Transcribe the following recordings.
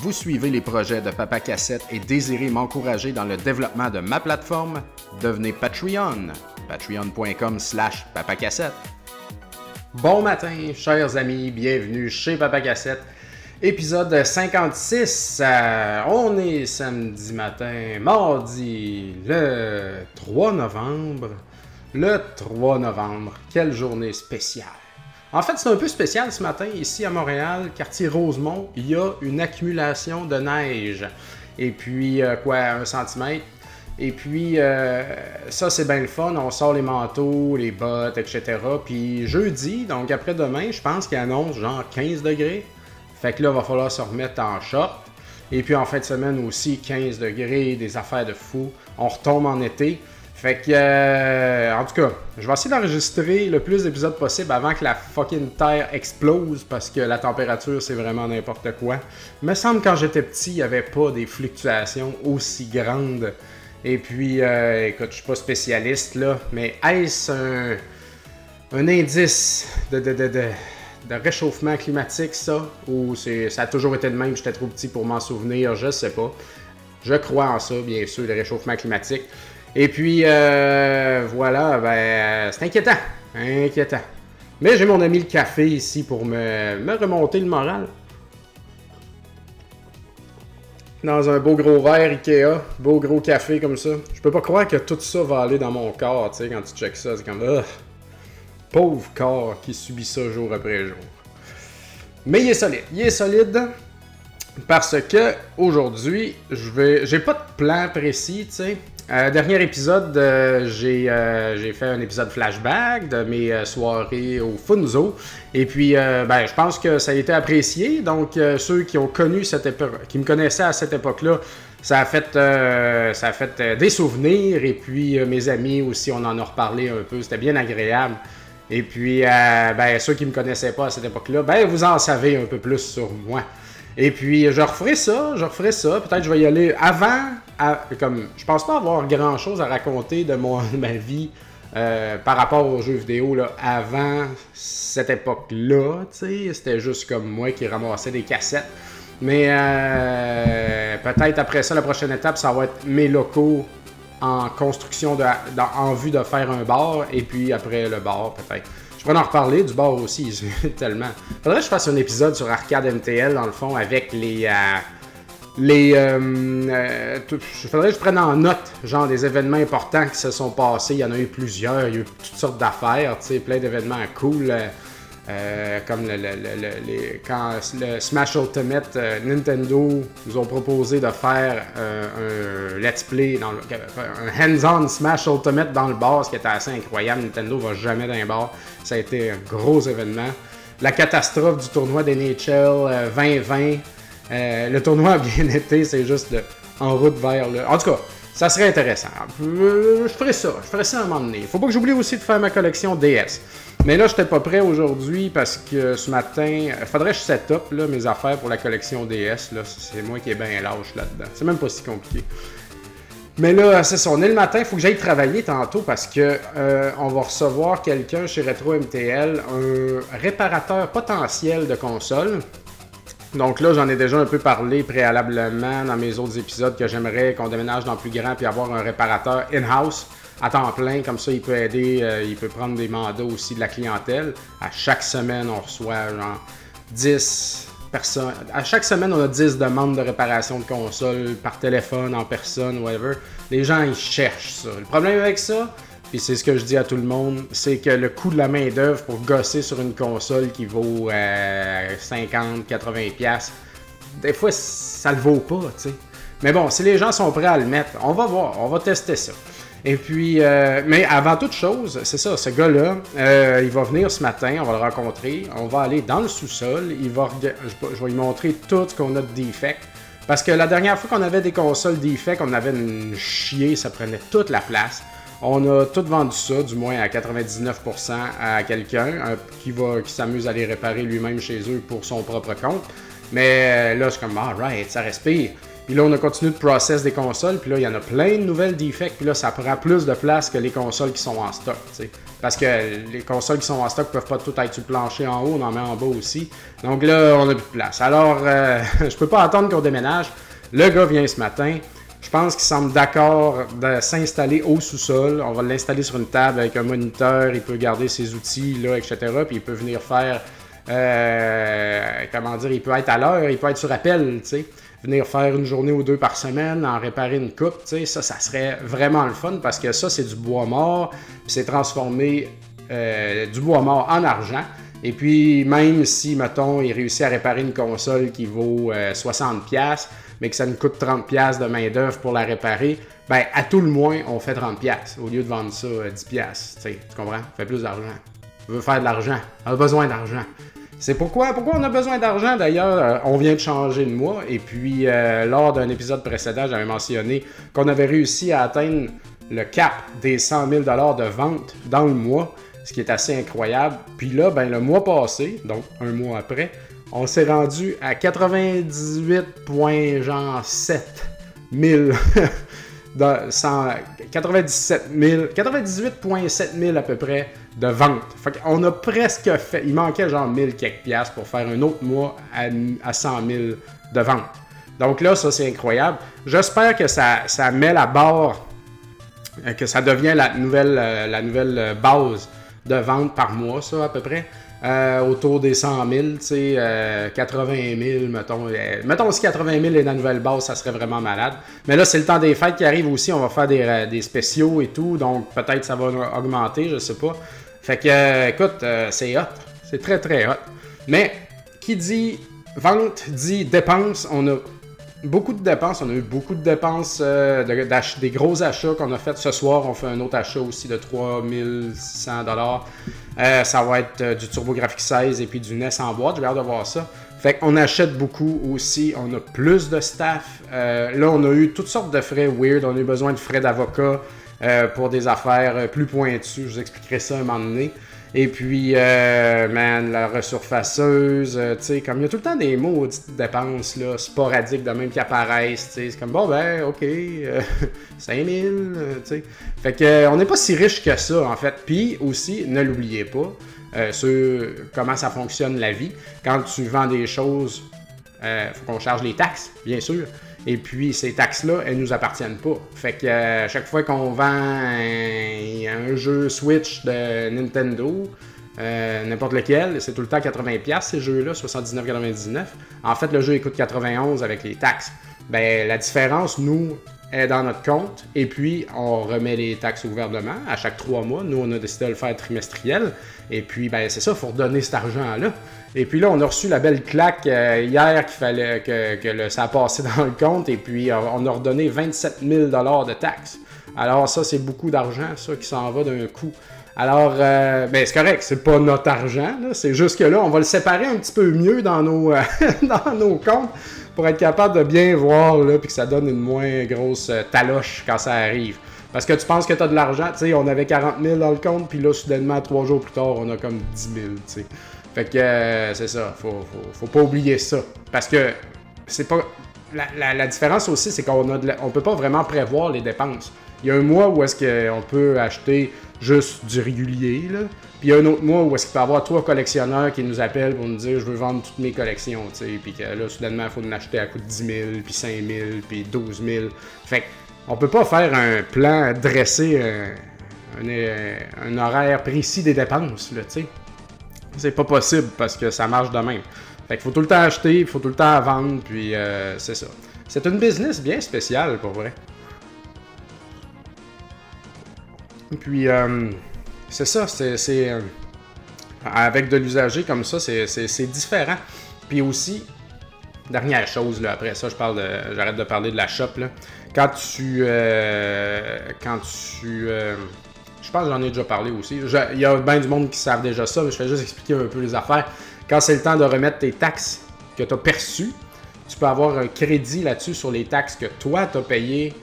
Vous suivez les projets de Papa Cassette et désirez m'encourager dans le développement de ma plateforme? Devenez Patreon. Patreon.com slash papacassette. Bon matin, chers amis, bienvenue chez Papa Cassette. Épisode 56. Euh, on est samedi matin, mardi, le 3 novembre. Le 3 novembre. Quelle journée spéciale. En fait, c'est un peu spécial ce matin, ici à Montréal, quartier Rosemont, il y a une accumulation de neige. Et puis, euh, quoi, un centimètre. Et puis, euh, ça, c'est bien le fun. On sort les manteaux, les bottes, etc. Puis, jeudi, donc après-demain, je pense qu'il annonce genre 15 degrés. Fait que là, il va falloir se remettre en short. Et puis, en fin de semaine aussi, 15 degrés, des affaires de fou. On retombe en été. Fait que, euh, en tout cas, je vais essayer d'enregistrer le plus d'épisodes possible avant que la fucking Terre explose parce que la température, c'est vraiment n'importe quoi. Il me semble quand j'étais petit, il n'y avait pas des fluctuations aussi grandes. Et puis, euh, écoute, je suis pas spécialiste là, mais est-ce un, indice de, de, de, de, réchauffement climatique, ça? Ou ça a toujours été de même, j'étais trop petit pour m'en souvenir, je sais pas. Je crois en ça, bien sûr, le réchauffement climatique. Et puis, euh, voilà, ben, c'est inquiétant. Inquiétant. Mais j'ai mon ami le café ici pour me, remonter le moral. Dans un beau gros verre Ikea, beau gros café comme ça. Je peux pas croire que tout ça va aller dans mon corps, tu sais, quand tu checks ça. C'est comme, ah, pauvre corps qui subit ça jour après jour. Mais il est solide. Il est solide parce que aujourd'hui, je vais. J'ai pas de plan précis, tu sais. Euh, dernier épisode, euh, euh, j'ai fait un épisode flashback de mes soirées au Funzo. Et puis, ben, je pense que ça a été apprécié. Donc, ceux qui ont connu cette époque, qui me connaissaient à cette époque-là, ça a fait, ça a fait des souvenirs. Et puis, mes amis aussi, on en a reparlé un peu. C'était bien agréable. Et puis, ben, ceux qui me connaissaient pas à cette époque-là, ben, vous en savez un peu plus sur moi. Et puis, je referai ça, je referai ça. Peut-être que je vais y aller avant. Comme, je pense pas avoir grand-chose à raconter de, mon, ma vie euh, par rapport aux jeux vidéo là, avant cette époque-là. C'était juste comme moi qui ramassais des cassettes. Mais euh, peut-être après ça, la prochaine étape, ça va être mes locaux en construction de, en vue de faire un bar. Et puis après le bar, peut-être. Je pourrais en reparler du bord aussi, tellement. Faudrait que je fasse un épisode sur Arcade MTL, dans le fond, avec les. Euh, les. Euh, euh, faudrait que je prenne en note, genre, des événements importants qui se sont passés. Il y en a eu plusieurs, il y a eu toutes sortes d'affaires, tu sais, plein d'événements cool. Euh, comme le, les, quand le Smash Ultimate, Nintendo nous ont proposé de faire un let's play, dans un hands-on Smash Ultimate dans le bar, ce qui était assez incroyable. Nintendo va jamais dans un bar. Ça a été un gros événement. La catastrophe du tournoi des NHL 2020. Le tournoi a bien été, c'est juste en route vers le. En tout cas, ça serait intéressant. Je ferai ça, je ferai ça à un moment donné. Faut pas que j'oublie aussi de faire ma collection DS. Mais là, je n'étais pas prêt aujourd'hui parce que ce matin, il faudrait que je set up là, mes affaires pour la collection DS. C'est moi qui est bien lâche là-dedans. C'est même pas si compliqué. Mais là, c'est ça. On est le matin, il faut que j'aille travailler tantôt parce que euh, on va recevoir quelqu'un chez Retro MTL, un réparateur potentiel de console. Donc là, j'en ai déjà un peu parlé préalablement dans mes autres épisodes que j'aimerais qu'on déménage dans plus grand puis avoir un réparateur in-house à temps plein, comme ça il peut aider, euh, il peut prendre des mandats aussi de la clientèle. À chaque semaine, on reçoit genre 10 personnes. À chaque semaine, on a 10 demandes de réparation de console par téléphone, en personne, whatever. Les gens, ils cherchent ça. Le problème avec ça, puis c'est ce que je dis à tout le monde, c'est que le coût de la main-d'œuvre pour gosser sur une console qui vaut 50, 80 pièces, des fois ça le vaut pas, tu sais. Mais bon, si les gens sont prêts à le mettre, on va voir, on va tester ça. Et puis, euh, mais avant toute chose, c'est ça, ce gars-là, euh, il va venir ce matin, on va le rencontrer, on va aller dans le sous-sol, il va, je, vais lui montrer tout ce qu'on a de defect. Parce que la dernière fois qu'on avait des consoles defect, on avait une chier, ça prenait toute la place. On a tout vendu ça, du moins à 99% à quelqu'un euh, qui s'amuse à les réparer lui-même chez eux pour son propre compte. Mais là, je suis comme, alright, ça respire. Puis là, on a continué de process des consoles. Puis là, il y en a plein de nouvelles defects. Puis là, ça prend plus de place que les consoles qui sont en stock. Parce que les consoles qui sont en stock peuvent pas tout être sur le plancher en haut, on en met en bas aussi. Donc là, on a plus de place. Alors, euh, je peux pas attendre qu'on déménage. Le gars vient ce matin. Je pense qu'il semble d'accord de s'installer au sous-sol. On va l'installer sur une table avec un moniteur. Il peut garder ses outils, là, etc. Puis il peut venir faire. Euh, comment dire Il peut être à l'heure, il peut être sur appel, tu sais. Venir faire une journée ou deux par semaine, en réparer une coupe, tu sais. Ça, ça serait vraiment le fun parce que ça, c'est du bois mort. Puis c'est transformé euh, du bois mort en argent. Et puis, même si, mettons, il réussit à réparer une console qui vaut 60$, euh, mais que ça nous coûte 30$ de main-d'œuvre pour la réparer, ben, à tout le moins, on fait 30$ au lieu de vendre ça à 10$. Tu comprends? On fait plus d'argent. On veut faire de l'argent. On a besoin d'argent. C'est pourquoi, pourquoi on a besoin d'argent? D'ailleurs. Euh, on vient de changer de mois et puis euh, lors d'un épisode précédent, j'avais mentionné qu'on avait réussi à atteindre le cap des 100 000 de vente dans le mois, ce qui est assez incroyable. Puis là, ben, le mois passé, donc un mois après, on s'est rendu à 98,7 000. 97 000, 98,7 000 à peu près de vente. on a presque fait, il manquait genre 1000 quelques piastres pour faire un autre mois à, 100 000 de vente. Donc là, ça c'est incroyable. J'espère que ça, ça met la barre, euh, que ça devient la nouvelle, euh, la nouvelle base de vente par mois, ça à peu près. Euh, autour des 100 000, tu sais, 80 000, mettons. Euh, mettons aussi 80 000 est la nouvelle base, ça serait vraiment malade. Mais là, c'est le temps des fêtes qui arrive aussi, on va faire des, euh, spéciaux et tout, donc peut-être ça va augmenter, je sais pas. Fait que, écoute, c'est hot, c'est très très hot. Mais, qui dit vente dit dépense, on a beaucoup de dépenses. On a eu beaucoup de dépenses, des gros achats qu'on a fait ce soir. On fait un autre achat aussi de 3600 dollars. Euh, ça va être euh, du TurboGrafx 16 et puis du NES en boîte. J'ai hâte de voir ça. Fait qu'on achète beaucoup aussi. On a plus de staff. Euh, là, on a eu toutes sortes de frais weird. On a eu besoin de frais d'avocat pour des affaires plus pointues. Je vous expliquerai ça un moment donné. Et puis, euh, man, la resurfaceuse, euh, tu sais, comme il y a tout le temps des maudites dépenses, là, sporadiques de même qui apparaissent, tu sais. C'est comme, bon, ben, ok, 5000, euh, tu sais. Fait que, on n'est pas si riche que ça, en fait. Puis aussi, ne l'oubliez pas, sur comment ça fonctionne la vie. Quand tu vends des choses, faut qu'on charge les taxes, bien sûr. Et puis, ces taxes-là, elles nous appartiennent pas. Fait que euh, chaque fois qu'on vend un, jeu Switch de Nintendo, euh, n'importe lequel, c'est tout le temps 80$ ces jeux-là, 79,99$. En fait, le jeu il coûte 91$ avec les taxes. Ben, la différence, nous, est dans notre compte et puis on remet les taxes au gouvernement à chaque trois mois. Nous, on a décidé de le faire trimestriel. Et puis, ben, c'est ça, il faut redonner cet argent-là. Et puis là, on a reçu la belle claque euh, hier qu'il fallait que, ça a passé dans le compte. Et puis, euh, on a redonné 27 000 de taxes. Alors, ça, c'est beaucoup d'argent, ça, qui s'en va d'un coup. Alors, euh, ben, c'est correct, c'est pas notre argent, c'est juste que là, on va le séparer un petit peu mieux dans nos, dans nos comptes pour être capable de bien voir, là, puis que ça donne une moins grosse taloche quand ça arrive. Parce que tu penses que tu as de l'argent, tu sais, on avait 40 000 dans le compte, puis là, soudainement, trois jours plus tard, on a comme 10 000, tu sais. Fait que euh, c'est ça, faut, faut, pas oublier ça. Parce que c'est pas. La, différence aussi, c'est qu'on a on peut pas vraiment prévoir les dépenses. Il y a un mois où est-ce qu'on peut acheter juste du régulier, là. Puis il y a un autre mois où est-ce qu'il peut y avoir trois collectionneurs qui nous appellent pour nous dire je veux vendre toutes mes collections, tu sais. Puis que là, soudainement, il faut en acheter à coût de 10 000, puis 5 000, puis 12 000. Fait on peut pas faire un plan dressé, un, horaire précis des dépenses, tu sais. C'est pas possible parce que ça marche de même. Fait qu'il faut tout le temps acheter, il faut tout le temps vendre, puis euh, c'est ça. C'est une business bien spéciale pour vrai. Puis euh, c'est ça, c'est. Euh, avec de l'usager comme ça, c'est différent. Puis aussi, dernière chose, après ça, je parle. J'arrête de parler de la shop. Là. Quand tu. quand tu je pense que j'en ai déjà parlé aussi. Il y a bien du monde qui savent déjà ça, mais je vais juste expliquer un peu les affaires. Quand c'est le temps de remettre tes taxes que tu as perçues, tu peux avoir un crédit là-dessus sur les taxes que toi, tu as payées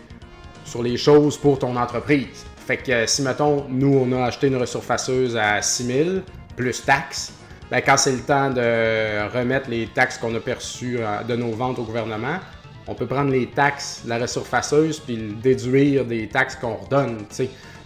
sur les choses pour ton entreprise. Fait que si, mettons, nous, on a acheté une resurfaceuse à 6000 plus taxes, ben, quand c'est le temps de remettre les taxes qu'on a perçues euh, de nos ventes au gouvernement, on peut prendre les taxes de la resurfaceuse puis déduire des taxes qu'on redonne.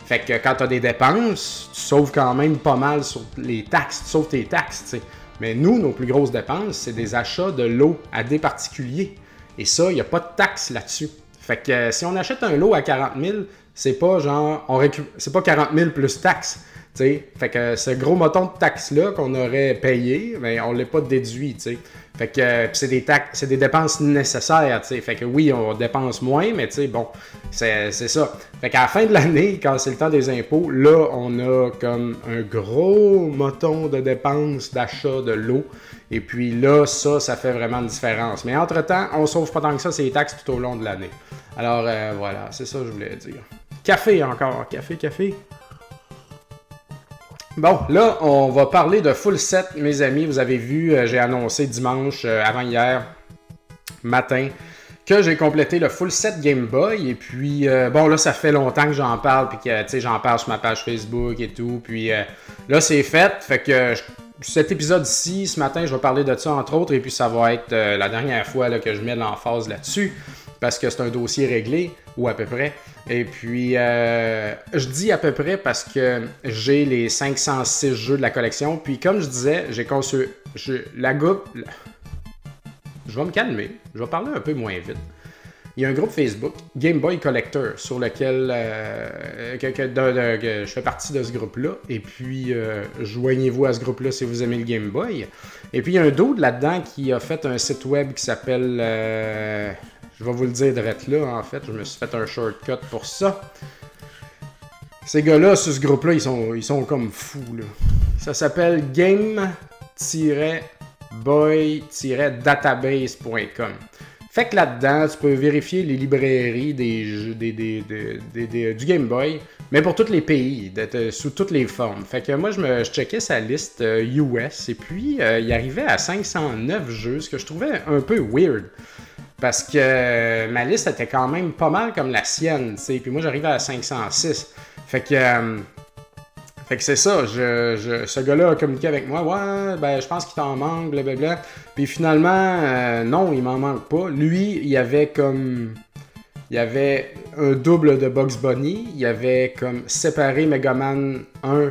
Fait que quand tu as des dépenses, tu sauves quand même pas mal sur les taxes, tu sauves tes taxes, tu sais. Mais nous, nos plus grosses dépenses, c'est des achats de lots à des particuliers. Et ça, il n'y a pas de taxe là-dessus. Fait que euh, si on achète un lot à 40 000, c'est pas genre, on c'est pas 40 000 plus taxes. Fait que ce gros moton de taxes-là qu'on aurait payé, mais on ne l'a pas déduit. T'sais. Fait que euh, c'est des c'est des dépenses nécessaires. T'sais. Fait que oui, on dépense moins, mais bon, c'est ça. Fait qu'à la fin de l'année, quand c'est le temps des impôts, là, on a comme un gros moton de dépenses d'achat de l'eau. Et puis là, ça, ça fait vraiment une différence. Mais entre-temps, on sauve pas tant que ça ces taxes tout au long de l'année. Alors euh, voilà, c'est ça que je voulais dire. Café encore, café, café. Bon, là, on va parler de full set, mes amis. Vous avez vu, euh, j'ai annoncé dimanche, euh, avant-hier matin, que j'ai complété le full set Game Boy. Et puis, euh, bon, là, ça fait longtemps que j'en parle, puis que, tu sais, j'en parle sur ma page Facebook et tout. Puis là, c'est fait. Fait que cet épisode-ci, ce matin, je vais parler de ça, entre autres. Et puis, ça va être la dernière fois que je mets l'emphase là-dessus parce que c'est un dossier réglé, ou à peu près. Et puis, euh, je dis à peu près parce que j'ai les 506 jeux de la collection. Puis, comme je disais, j'ai conçu. la groupe. Je vais me calmer. Je vais parler un peu moins vite. Il y a un groupe Facebook, Game Boy Collector, sur lequel euh, je fais partie de ce groupe-là. Et puis, euh, joignez-vous à ce groupe-là si vous aimez le Game Boy. Et puis, il y a un dude là-dedans qui a fait un site web qui s'appelle je vais vous le dire direct là, en fait. Je me suis fait un shortcut pour ça. Ces gars-là, sur ce groupe-là, ils sont, comme fous. Là. Ça s'appelle game-boy-database.com. Fait que là-dedans, tu peux vérifier les librairies des, du Game Boy, mais pour tous les pays, sous toutes les formes. Fait que moi, je me checkais sa liste US euh, et puis euh, il arrivait à 509 jeux, ce que je trouvais un peu weird. Parce que ma liste était quand même pas mal comme la sienne, tu sais. Puis moi, j'arrivais à 506. Fait que. Euh, fait que c'est ça, ce gars-là a communiqué avec moi, ouais, ben je pense qu'il t'en manque, blablabla. Puis finalement, euh, non, il m'en manque pas. Lui, il y avait comme. Il y avait un double de Bugs Bunny, il y avait comme séparé Megaman 1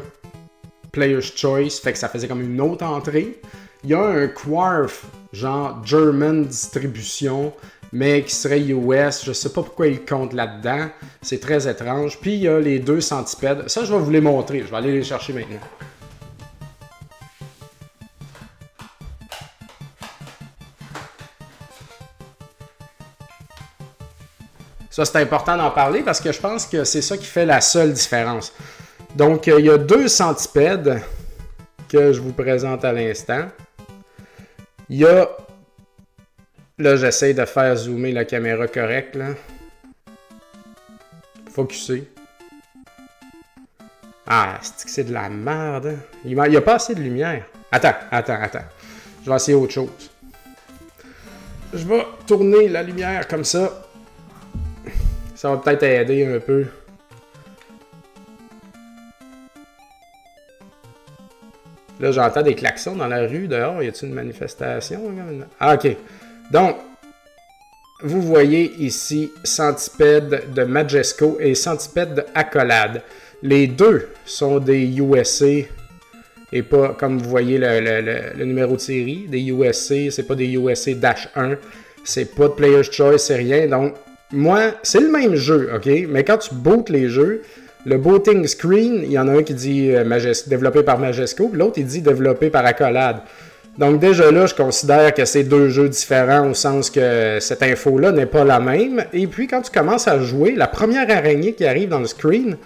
Player's Choice, fait que ça faisait comme une autre entrée. Il y a un Quarf genre German distribution, mais qui serait US. Je sais pas pourquoi il compte là-dedans. C'est très étrange. Puis il y a les deux centipèdes. Ça, je vais vous les montrer. Je vais aller les chercher maintenant. Ça, c'est important d'en parler parce que je pense que c'est ça qui fait la seule différence. Donc, il y a deux centipèdes que je vous présente à l'instant. Il y a. Là, j'essaie de faire zoomer la caméra correcte, là. Focuser. Ah, c'est de la merde? Il n'y a pas assez de lumière. Attends, attends, attends. Je vais essayer autre chose. Je vais tourner la lumière comme ça. Ça va peut-être aider un peu. Là, j'entends des klaxons dans la rue dehors. Y a-t-il une manifestation? Ah, ok. Donc, vous voyez ici Centipede de Majesco et Centipede de Accolade. Les deux sont des USA et pas comme vous voyez le, numéro de série. Des USA, c'est pas des USA-1. C'est pas de Player's Choice, c'est rien. Donc, moi, c'est le même jeu, ok? Mais quand tu bootes les jeux, le booting screen, il y en a un qui dit euh, développé par Majesco, l'autre il dit développé par Accolade. Donc déjà là, je considère que c'est deux jeux différents au sens que cette info-là n'est pas la même. Et puis quand tu commences à jouer, la première araignée qui arrive dans le screen,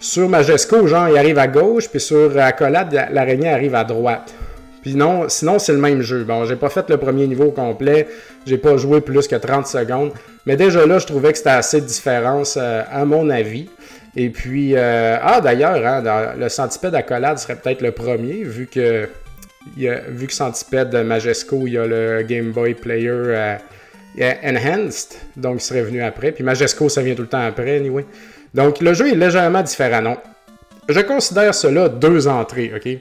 sur Majesco, genre, il arrive à gauche, puis sur Accolade, l'araignée arrive à droite. Puis non, sinon, c'est le même jeu. Bon, j'ai pas fait le premier niveau complet, j'ai pas joué plus que 30 secondes, mais déjà là, je trouvais que c'était assez de différence euh, à mon avis. Et puis, euh, ah d'ailleurs, hein, le centipède accolade serait peut-être le premier, vu que, vu que centipède Majesco, il y a le Game Boy Player euh, Enhanced, donc il serait venu après. Puis Majesco, ça vient tout le temps après, anyway. Donc le jeu est légèrement différent, non? Je considère cela deux entrées, ok?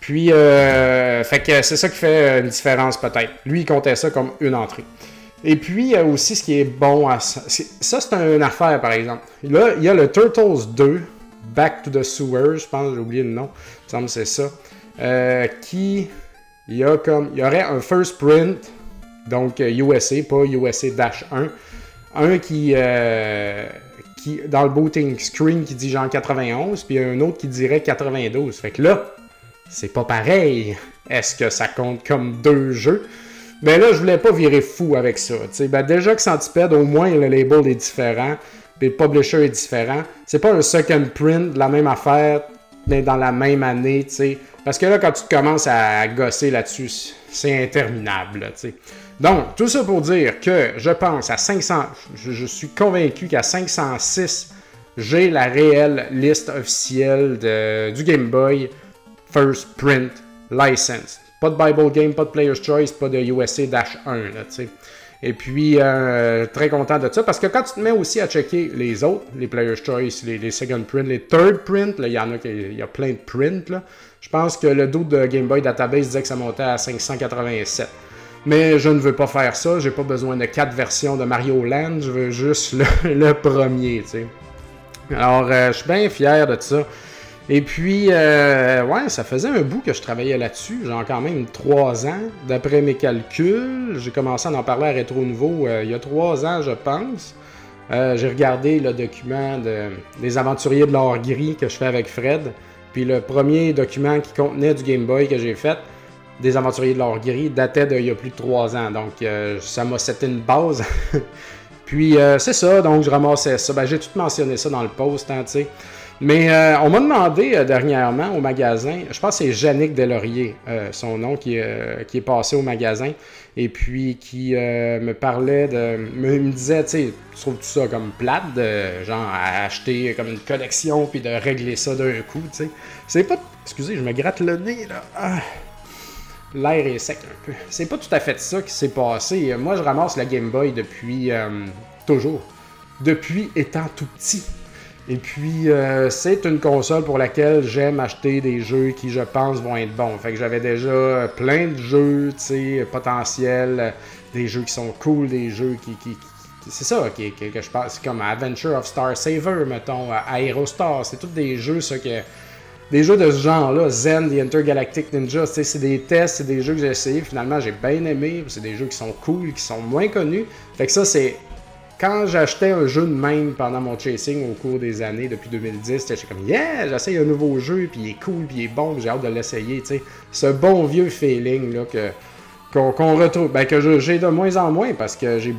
Puis, euh, fait que c'est ça qui fait une différence peut-être. Lui, il comptait ça comme une entrée. Et puis, il aussi ce qui est bon à ça. Ça, c'est une affaire, par exemple. Là, il y a le Turtles 2, Back to the Sewers, je pense, j'ai oublié le nom. Il me semble c'est ça. Euh, qui. Il y a comme. Il y aurait un first print, donc USA, pas USA-1. Un qui. Euh, qui, dans le booting screen qui dit genre 91, puis un autre qui dirait 92. Fait que là, c'est pas pareil. Est-ce que ça compte comme deux jeux? Ben là, je voulais pas virer fou avec ça. Ben déjà que Centipede, au moins, le label est différent. Puis le publisher est différent. C'est pas un second print la même affaire, mais dans la même année, Parce que là, quand tu commences à gosser là-dessus, c'est interminable, Donc, tout ça pour dire que je pense à 500, je, suis convaincu qu'à 506, j'ai la réelle liste officielle du Game Boy First Print License. Pas de Bible Game, pas de Player's Choice, pas de USA-1, là, tu sais. Et puis, euh, très content de ça, parce que quand tu te mets aussi à checker les autres, les Player's Choice, les, Second Print, les Third Print, il y en a, y a plein de prints, là. Je pense que le doute de Game Boy Database disait que ça montait à 587. Mais je ne veux pas faire ça, j'ai pas besoin de quatre versions de Mario Land, je veux juste le, premier. Alors, euh, je suis bien fier de ça. Et puis, euh, ouais, ça faisait un bout que je travaillais là-dessus. J'ai quand même trois ans. D'après mes calculs, j'ai commencé à en parler à Rétro Nouveau euh, il y a trois ans, je pense. Euh, j'ai regardé le document des aventuriers de l'or gris que je fais avec Fred. Puis le premier document qui contenait du Game Boy que j'ai fait, des aventuriers de l'or gris, datait d'il y a plus de trois ans. Donc, ça m'a c'était une base. puis, c'est ça. Donc, je ramassais ça. Ben, j'ai tout mentionné ça dans le post, hein, tu sais. Mais euh, on m'a demandé euh, dernièrement au magasin, je pense que c'est Yannick Delaurier, euh, son nom, qui, est passé au magasin, et puis qui me parlait de. Me, me disait, tu sais, tu trouves tout ça comme plate, de genre à acheter comme une collection, puis de régler ça d'un coup, tu sais. C'est pas. Excusez, je me gratte le nez, là. Ah. L'air est sec un peu. C'est pas tout à fait ça qui s'est passé. Moi, je ramasse la Game Boy depuis. toujours. Depuis étant tout petit. Et puis, euh, c'est une console pour laquelle j'aime acheter des jeux qui, je pense, vont être bons. Fait que j'avais déjà plein de jeux, tu sais, potentiels, des jeux qui sont cool, des jeux qui... qui, c'est ça que, que, je pense. C'est comme Adventure of Star Saver, mettons, Aerostar. C'est tous des jeux, ça, que... Des jeux de ce genre-là, Zen, The Intergalactic Ninja, c'est des tests, c'est des jeux que j'ai essayé, finalement j'ai bien aimé, c'est des jeux qui sont cool, qui sont moins connus. Fait que ça, c'est quand j'achetais un jeu de même pendant mon chasing au cours des années, depuis 2010, j'étais comme Yeah, j'essaye un nouveau jeu, puis il est cool, puis il est bon, j'ai hâte de l'essayer. Ce bon vieux feeling là, que, qu'on, retrouve, ben, que j'ai de moins en moins parce que j'ai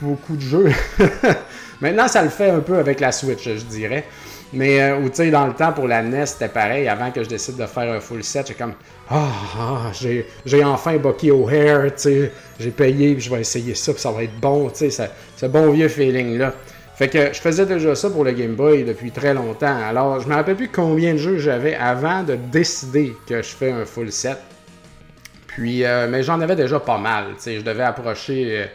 beaucoup de jeux. Maintenant, ça le fait un peu avec la Switch, je dirais. Mais, euh, tu sais, dans le temps, pour la NES, c'était pareil. Avant que je décide de faire un full set, j'ai comme, ah, ah j'ai enfin Bucky O'Hare, tu sais, j'ai payé, puis je vais essayer ça, puis ça va être bon, tu sais, ce bon vieux feeling-là. Fait que je faisais déjà ça pour le Game Boy depuis très longtemps. Alors, je me rappelle plus combien de jeux j'avais avant de décider que je fais un full set. Puis, euh, mais j'en avais déjà pas mal, tu sais, je devais approcher, euh,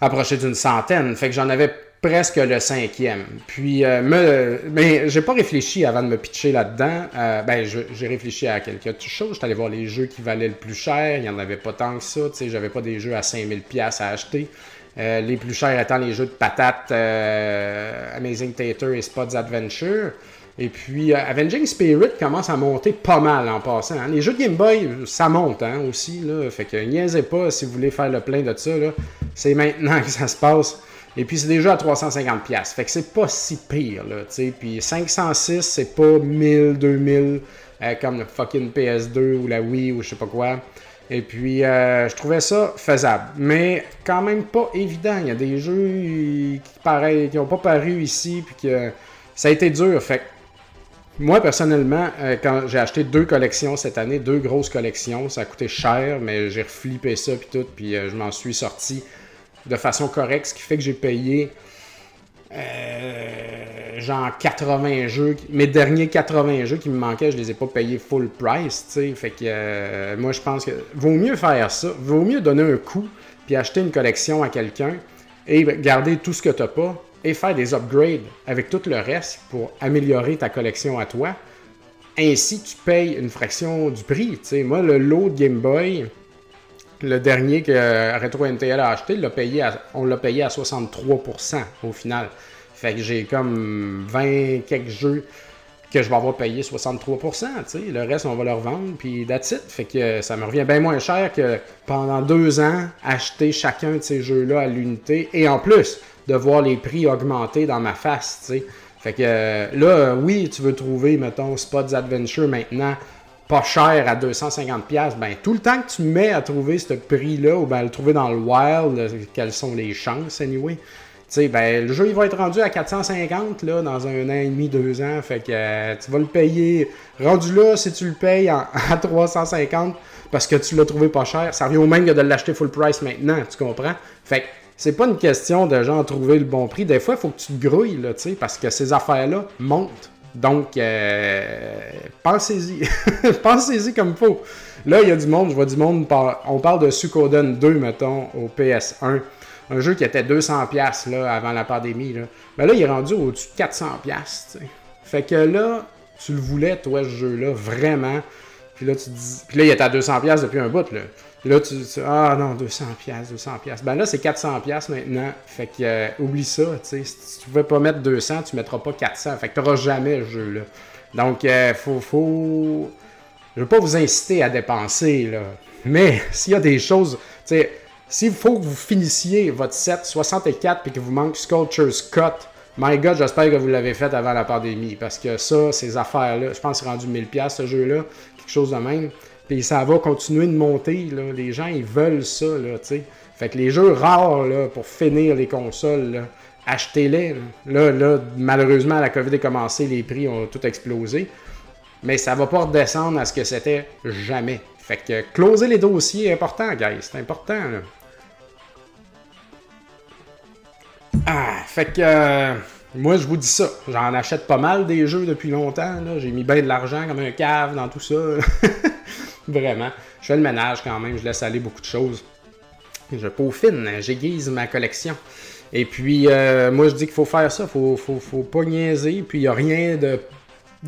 approcher d'une centaine. Fait que j'en avais presque le cinquième. Puis, euh, me, j'ai pas réfléchi avant de me pitcher là-dedans. Euh, ben, j'ai réfléchi à quelques choses. J'étais allé voir les jeux qui valaient le plus cher. Il n'y en avait pas tant que ça. Tu sais, j'avais pas des jeux à 5000$ à acheter. Euh, les plus chers étant les jeux de patates Amazing Tater et Spots Adventure. Et puis, Avenging Spirit commence à monter pas mal en passant. Hein. Les jeux de Game Boy, ça monte hein, aussi. Là. Fait que niaisez pas si vous voulez faire le plein de ça. C'est maintenant que ça se passe. Et puis, c'est déjà à 350$. Fait que c'est pas si pire, là, tu. Puis 506, c'est pas 1000, 2000, euh, comme le fucking PS2 ou la Wii ou je sais pas quoi. Et puis, euh, je trouvais ça faisable. Mais quand même pas évident. Il y a des jeux qui qui ont pas paru ici, puis que ça a été dur. Fait que moi, personnellement, euh, quand j'ai acheté deux collections cette année, deux grosses collections, ça a coûté cher, mais j'ai reflippé ça, puis tout, puis je m'en suis sorti de façon correcte, ce qui fait que j'ai payé euh, genre 80 jeux. Mes derniers 80 jeux qui me manquaient, je les ai pas payés full price, tu sais. Fait que euh, moi, je pense que vaut mieux faire ça. Vaut mieux donner un coup puis acheter une collection à quelqu'un et garder tout ce que tu n'as pas et faire des upgrades avec tout le reste pour améliorer ta collection à toi. Ainsi, tu payes une fraction du prix. sais. Moi, le lot de Game Boy, le dernier que Retro NTL a acheté, on l'a payé à 63% au final. Fait que j'ai comme 20 quelques jeux que je vais avoir payé 63%, Le reste, on va leur vendre, puis that's it. Fait que ça me revient bien moins cher que pendant deux ans, acheter chacun de ces jeux-là à l'unité. Et en plus, de voir les prix augmenter dans ma face. Fait que là, oui, tu veux trouver, mettons, Spots Adventure maintenant pas cher à 250$, ben tout le temps que tu mets à trouver ce prix-là, ou ben le trouver dans le wild, quelles sont les chances, anyway, sais, ben, le jeu, il va être rendu à 450 là, dans un an et demi, deux ans. Fait que euh, tu vas le payer. Rendu là, si tu le payes à 350 parce que tu l'as trouvé pas cher, ça revient au même que de l'acheter full price maintenant. Tu comprends? Fait que c'est pas une question de genre trouver le bon prix. Des fois, il faut que tu te grouilles, parce que ces affaires-là montent. Donc, euh, pensez-y. pensez-y comme faut. Là, il y a du monde, je vois du monde, on parle de Sukoden 2, mettons, au PS1 un jeu qui était 200$ là, avant la pandémie. Là. Ben là, il est rendu au-dessus de 400$. T'sais. Fait que là, tu le voulais, toi, ce jeu-là, vraiment. Puis là, tu dis. Puis là, il était à 200$ depuis un bout, là. Puis là, tu dis, ah non, 200$, 200$. Ben là, c'est 400$ maintenant. Fait que, euh, oublie ça, tu sais. Si tu pouvais pas mettre 200, tu mettras pas 400. Fait que tu n'auras jamais le jeu-là. Donc, euh, faut, faut. Je veux pas vous inciter à dépenser, là. Mais s'il y a des choses. Tu sais, s'il faut que vous finissiez votre set 64 et que vous manque Sculpture's Cut, my God, j'espère que vous l'avez fait avant la pandémie. Parce que ça, ces affaires-là, je pense que c'est rendu 1000$ ce jeu-là, quelque chose de même. Puis ça va continuer de monter. Les gens, ils veulent ça, là. Fait que les jeux rares, pour finir les consoles, achetez-les. Là. là, malheureusement, la COVID est commencée, les prix ont tout explosé. Mais ça va pas redescendre à ce que c'était jamais. Fait que closer les dossiers est important, guys. C'est important. Ah, fait que euh, moi je vous dis ça, j'en achète pas mal des jeux depuis longtemps. J'ai mis bien de l'argent comme un cave dans tout ça. Vraiment. Je fais le ménage quand même, je laisse aller beaucoup de choses. Je peaufine, j'aiguise ma collection. Et puis euh, moi je dis qu'il faut faire ça, faut, faut, faut pas niaiser. Puis il n'y a rien de.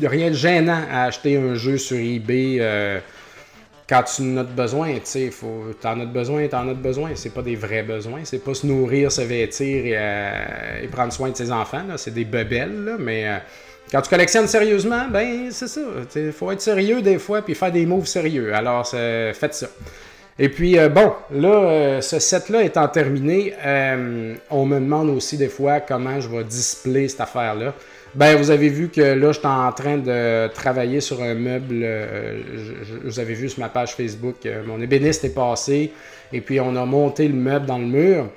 rien de gênant à acheter un jeu sur eBay. Euh, quand tu en as besoin, tu sais, t'en as besoin, t'en as besoin. C'est pas des vrais besoins. C'est pas se nourrir, se vêtir et, euh, prendre soin de ses enfants. C'est des bebelles, mais euh, quand tu collectionnes sérieusement, ben c'est ça. Il faut être sérieux des fois puis faire des moves sérieux. Alors, faites ça. Et puis, euh, bon, là, ce set-là étant terminé, on me demande aussi des fois comment je vais displayer cette affaire-là. Ben, vous avez vu que là, je suis en train de travailler sur un meuble. Euh, vous avez vu sur ma page Facebook, euh, mon ébéniste est passé et puis on a monté le meuble dans le mur.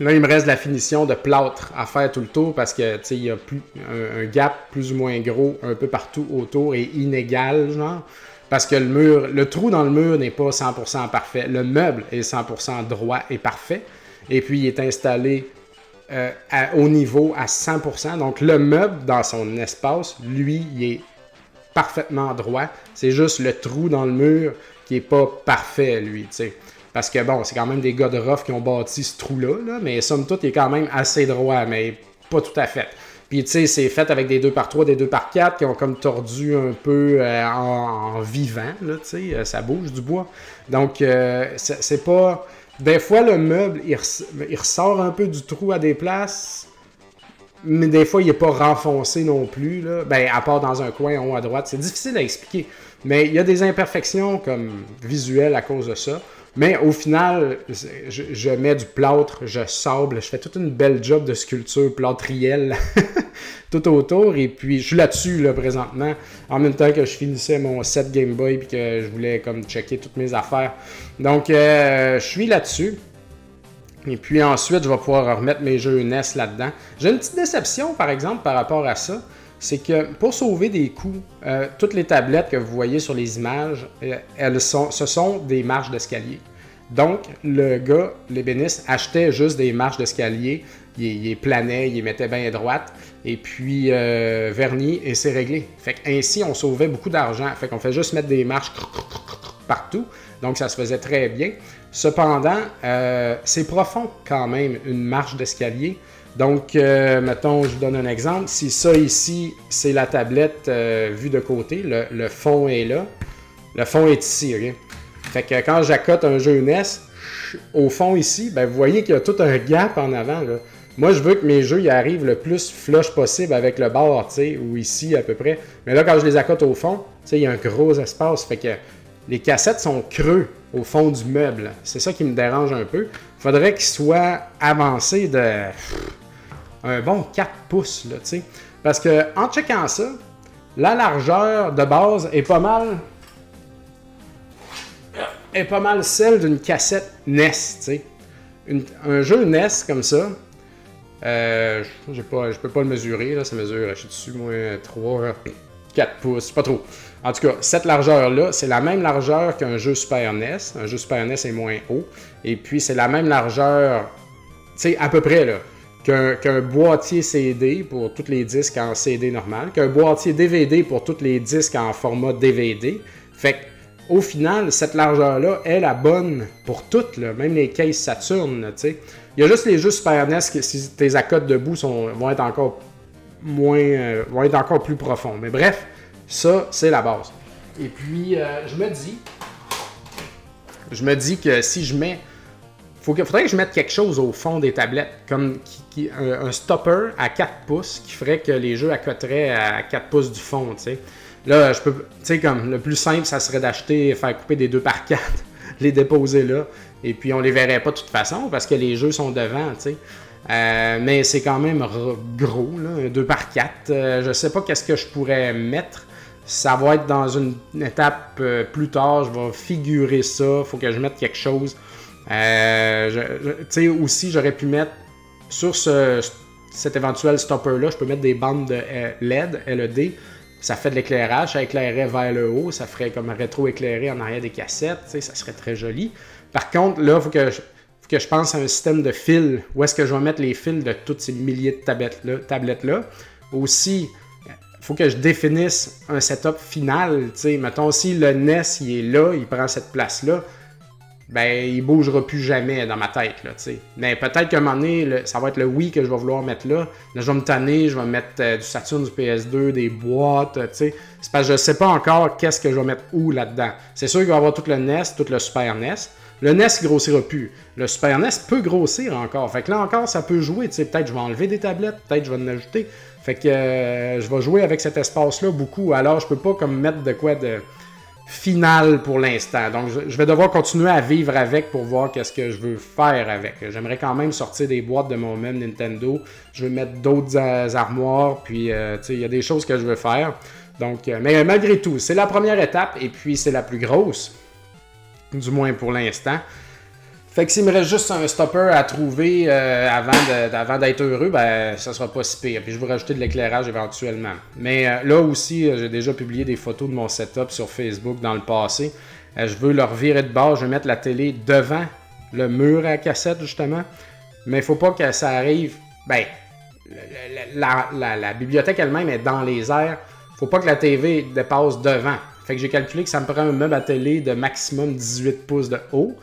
Là, il me reste la finition de plâtre à faire tout le tour parce que il y a plus, un, gap plus ou moins gros un peu partout autour et inégal. Parce que le mur, le trou dans le mur n'est pas 100% parfait. Le meuble est 100% droit et parfait. Et puis, il est installé euh, au niveau à 100%. Donc le meuble dans son espace, lui, il est parfaitement droit. C'est juste le trou dans le mur qui est pas parfait, lui, tu. Parce que bon, c'est quand même des gars de rough qui ont bâti ce trou-là, mais somme toute, il est quand même assez droit, mais pas tout à fait. Puis tu sais, c'est fait avec des 2 par 3 des 2 par 4 qui ont comme tordu un peu euh, en, vivant, tu sais, euh, ça bouge du bois. Donc, c'est pas des fois, le meuble, il, ressort un peu du trou à des places, mais des fois, il n'est pas renfoncé non plus. Là. Ben, à part dans un coin en haut à droite. C'est difficile à expliquer. Mais il y a des imperfections comme visuelles à cause de ça. Mais au final, je, mets du plâtre, je sable, je fais toute une belle job de sculpture plâtrielle tout autour. Et puis, je suis là-dessus, là, présentement, en même temps que je finissais mon set Game Boy et que je voulais comme checker toutes mes affaires. Donc, euh, je suis là-dessus. Et puis ensuite, je vais pouvoir remettre mes jeux NES là-dedans. J'ai une petite déception, par exemple, par rapport à ça c'est que pour sauver des coûts, euh, toutes les tablettes que vous voyez sur les images, euh, elles sont, ce sont des marches d'escalier. Donc, le gars, l'ébéniste, achetait juste des marches d'escalier, il, il, planait, il les mettait bien droite, et puis euh, vernis, et c'est réglé. Fait ainsi, on sauvait beaucoup d'argent. Fait qu'on fait juste mettre des marches partout, donc ça se faisait très bien. Cependant, c'est profond quand même, une marche d'escalier. Donc, euh, mettons, je vous donne un exemple. Si ça ici, c'est la tablette euh, vue de côté, le, fond est là. Le fond est ici, ok? Fait que quand j'accote un jeu NES, au fond ici, ben, vous voyez qu'il y a tout un gap en avant. Moi, je veux que mes jeux y arrivent le plus flush possible avec le bord, tu sais, ou ici à peu près. Mais là, quand je les accote au fond, tu sais, il y a un gros espace. Fait que les cassettes sont creux au fond du meuble. C'est ça qui me dérange un peu. Faudrait qu'ils soient avancés de un bon 4 pouces, là, tu sais. Parce que en checkant ça, la largeur de base est pas mal est pas mal celle d'une cassette NES, tu sais. un jeu NES comme ça, euh, je peux pas le mesurer, là, ça mesure, je suis dessus, moi, 3, 4 pouces, pas trop. En tout cas, cette largeur-là, c'est la même largeur qu'un jeu Super NES. Un jeu Super NES est moins haut. Et puis, c'est la même largeur, tu sais, à peu près, là, qu'un boîtier CD pour tous les disques en CD normal, qu'un boîtier DVD pour tous les disques en format DVD. Fait au final, cette largeur-là est la bonne pour toutes, même les cases Saturn. sais. Il y a juste les jeux Super NES que si tes accotes debout vont être encore moins, euh, vont être encore plus profonds. Mais bref, ça, c'est la base. Et puis, euh, je me dis, je me dis que si je mets, faut faudrait que je mette quelque chose au fond des tablettes, comme un, stopper à 4 pouces qui ferait que les jeux accoteraient à 4 pouces du fond, tu sais. Là, je peux, tu sais, comme le plus simple, ça serait d'acheter, faire couper des 2 par 4, les déposer là, et puis on les verrait pas de toute façon parce que les jeux sont devant, tu sais. Euh, mais c'est quand même gros, là, 2 par 4. Euh, je sais pas qu'est-ce que je pourrais mettre. Ça va être dans une, étape euh, plus tard. Je vais figurer ça. faut que je mette quelque chose. Tu sais, aussi, j'aurais pu mettre sur ce, cet éventuel stopper-là, je peux mettre des bandes de LED, LED. Ça fait de l'éclairage, ça éclairerait vers le haut, ça ferait comme un rétro-éclairé en arrière des cassettes, ça serait très joli. Par contre, là, il faut que je, que je pense à un système de fils. Où est-ce que je vais mettre les fils de toutes ces milliers de tablettes-là? Tablettes -là. Aussi, il faut que je définisse un setup final. sais, Mettons, si le NES il est là, il prend cette place-là, ben il bougera plus jamais dans ma tête. Là, Mais peut-être qu'à un moment donné, ça va être le Wii que je vais vouloir mettre là. Là, je vais me tanner, je vais mettre euh, du Saturn, du PS2, des boîtes. C'est parce que je sais pas encore qu'est-ce que je vais mettre où là-dedans. C'est sûr qu'il va y avoir tout le NES, tout le Super NES. Le NES grossira plus. Le Super NES peut grossir encore. Fait que là encore, ça peut jouer. Peut-être je vais enlever des tablettes, peut-être je vais en ajouter. Fait que euh, je vais jouer avec cet espace-là beaucoup. Alors je peux pas comme mettre de quoi de final pour l'instant. Donc, je vais devoir continuer à vivre avec pour voir qu'est-ce que je veux faire avec. J'aimerais quand même sortir des boîtes de mon même Nintendo. Je veux mettre d'autres armoires, puis euh, il y a des choses que je veux faire. Donc, euh, mais malgré tout, c'est la première étape et puis c'est la plus grosse, du moins pour l'instant. Fait que s'il me reste juste un stopper à trouver euh, avant, d'être heureux, ben ça sera pas si pire. Puis je vais rajouter de l'éclairage éventuellement. Mais euh, là aussi, euh, j'ai déjà publié des photos de mon setup sur Facebook dans le passé. je veux leur virer de bord, je vais mettre la télé devant le mur à cassette justement. Mais il faut pas que ça arrive. Ben, la, bibliothèque elle-même est dans les airs. Faut pas que la TV dépasse devant. Fait que j'ai calculé que ça me prend un meuble à télé de maximum 18 pouces de haut.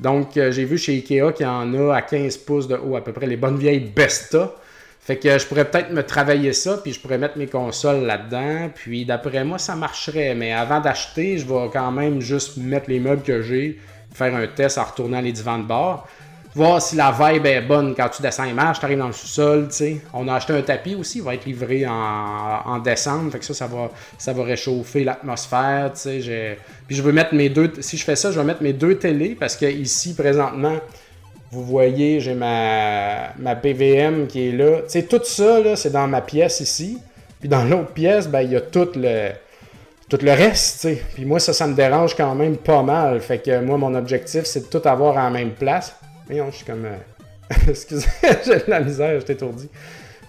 Donc, euh, j'ai vu chez Ikea qu'il y en a à 15 pouces de haut, à peu près les bonnes vieilles Besta. Fait que je pourrais peut-être me travailler ça, puis je pourrais mettre mes consoles là-dedans. Puis d'après moi, ça marcherait. Mais avant d'acheter, je vais quand même juste mettre les meubles que j'ai, faire un test en retournant les divans de bord voir si la vibe est bonne quand tu descends les marches, tu arrives dans le sous-sol, tu sais. On a acheté un tapis aussi, il va être livré en, décembre, fait que ça, ça va, ça va réchauffer l'atmosphère, tu sais. Puis je veux mettre mes deux, si je fais ça, je vais mettre mes deux télés, parce que ici, présentement, vous voyez, j'ai ma, ma PVM qui est là. Tu sais, tout ça, là, c'est dans ma pièce ici. Puis dans l'autre pièce, ben, il y a tout le tout le reste, tu sais. Puis moi, ça, ça me dérange quand même pas mal. Fait que moi, mon objectif, c'est de tout avoir en même place. Voyons, je suis comme. Euh, excusez, j'ai de la misère, je t'étourdis.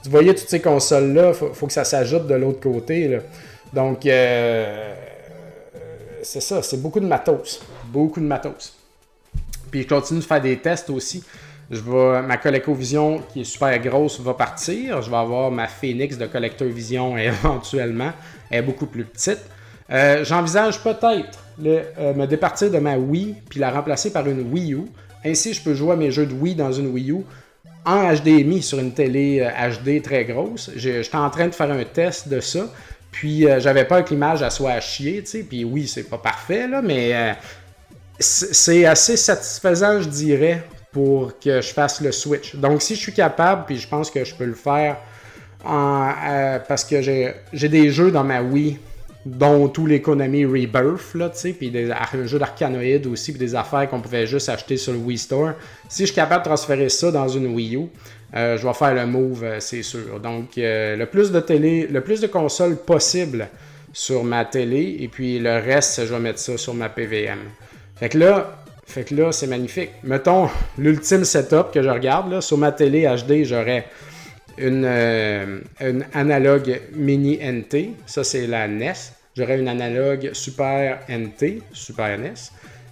Tu voyais toutes ces consoles-là, faut, faut que ça s'ajoute de l'autre côté. Là. Donc, euh, c'est ça, c'est beaucoup de matos. Beaucoup de matos. Puis je continue de faire des tests aussi. Je vais, ma ColecoVision, qui est super grosse, va partir. Je vais avoir ma Phoenix de Collector Vision éventuellement. Elle est beaucoup plus petite. Euh, j'envisage peut-être me départir de ma Wii puis la remplacer par une Wii U. Ainsi, je peux jouer à mes jeux de Wii dans une Wii U en HDMI sur une télé HD euh, très grosse. J'étais en train de faire un test de ça. Puis euh, j'avais peur que l'image soit à chier, tu sais. Puis oui, c'est pas parfait, là, mais euh, c'est assez satisfaisant, je dirais, pour que je fasse le switch. Donc, si je suis capable, puis je pense que je peux le faire parce que j'ai des jeux dans ma Wii, dont tout l'économie Rebirth, là, tu sais, puis des jeux d'Arcanoid aussi, puis des affaires qu'on pouvait juste acheter sur le Wii Store. Si je suis capable de transférer ça dans une Wii U, euh, je vais faire le move, euh, c'est sûr. Donc, le plus de télé, le plus de consoles possible sur ma télé, et puis le reste, je vais mettre ça sur ma PVM. Fait que là, fait que là, c'est magnifique. Mettons l'ultime setup que je regarde, là, sur ma télé HD, j'aurais une, euh, analogue mini NT, ça c'est la NES. J'aurais une analogue Super NT, Super NES.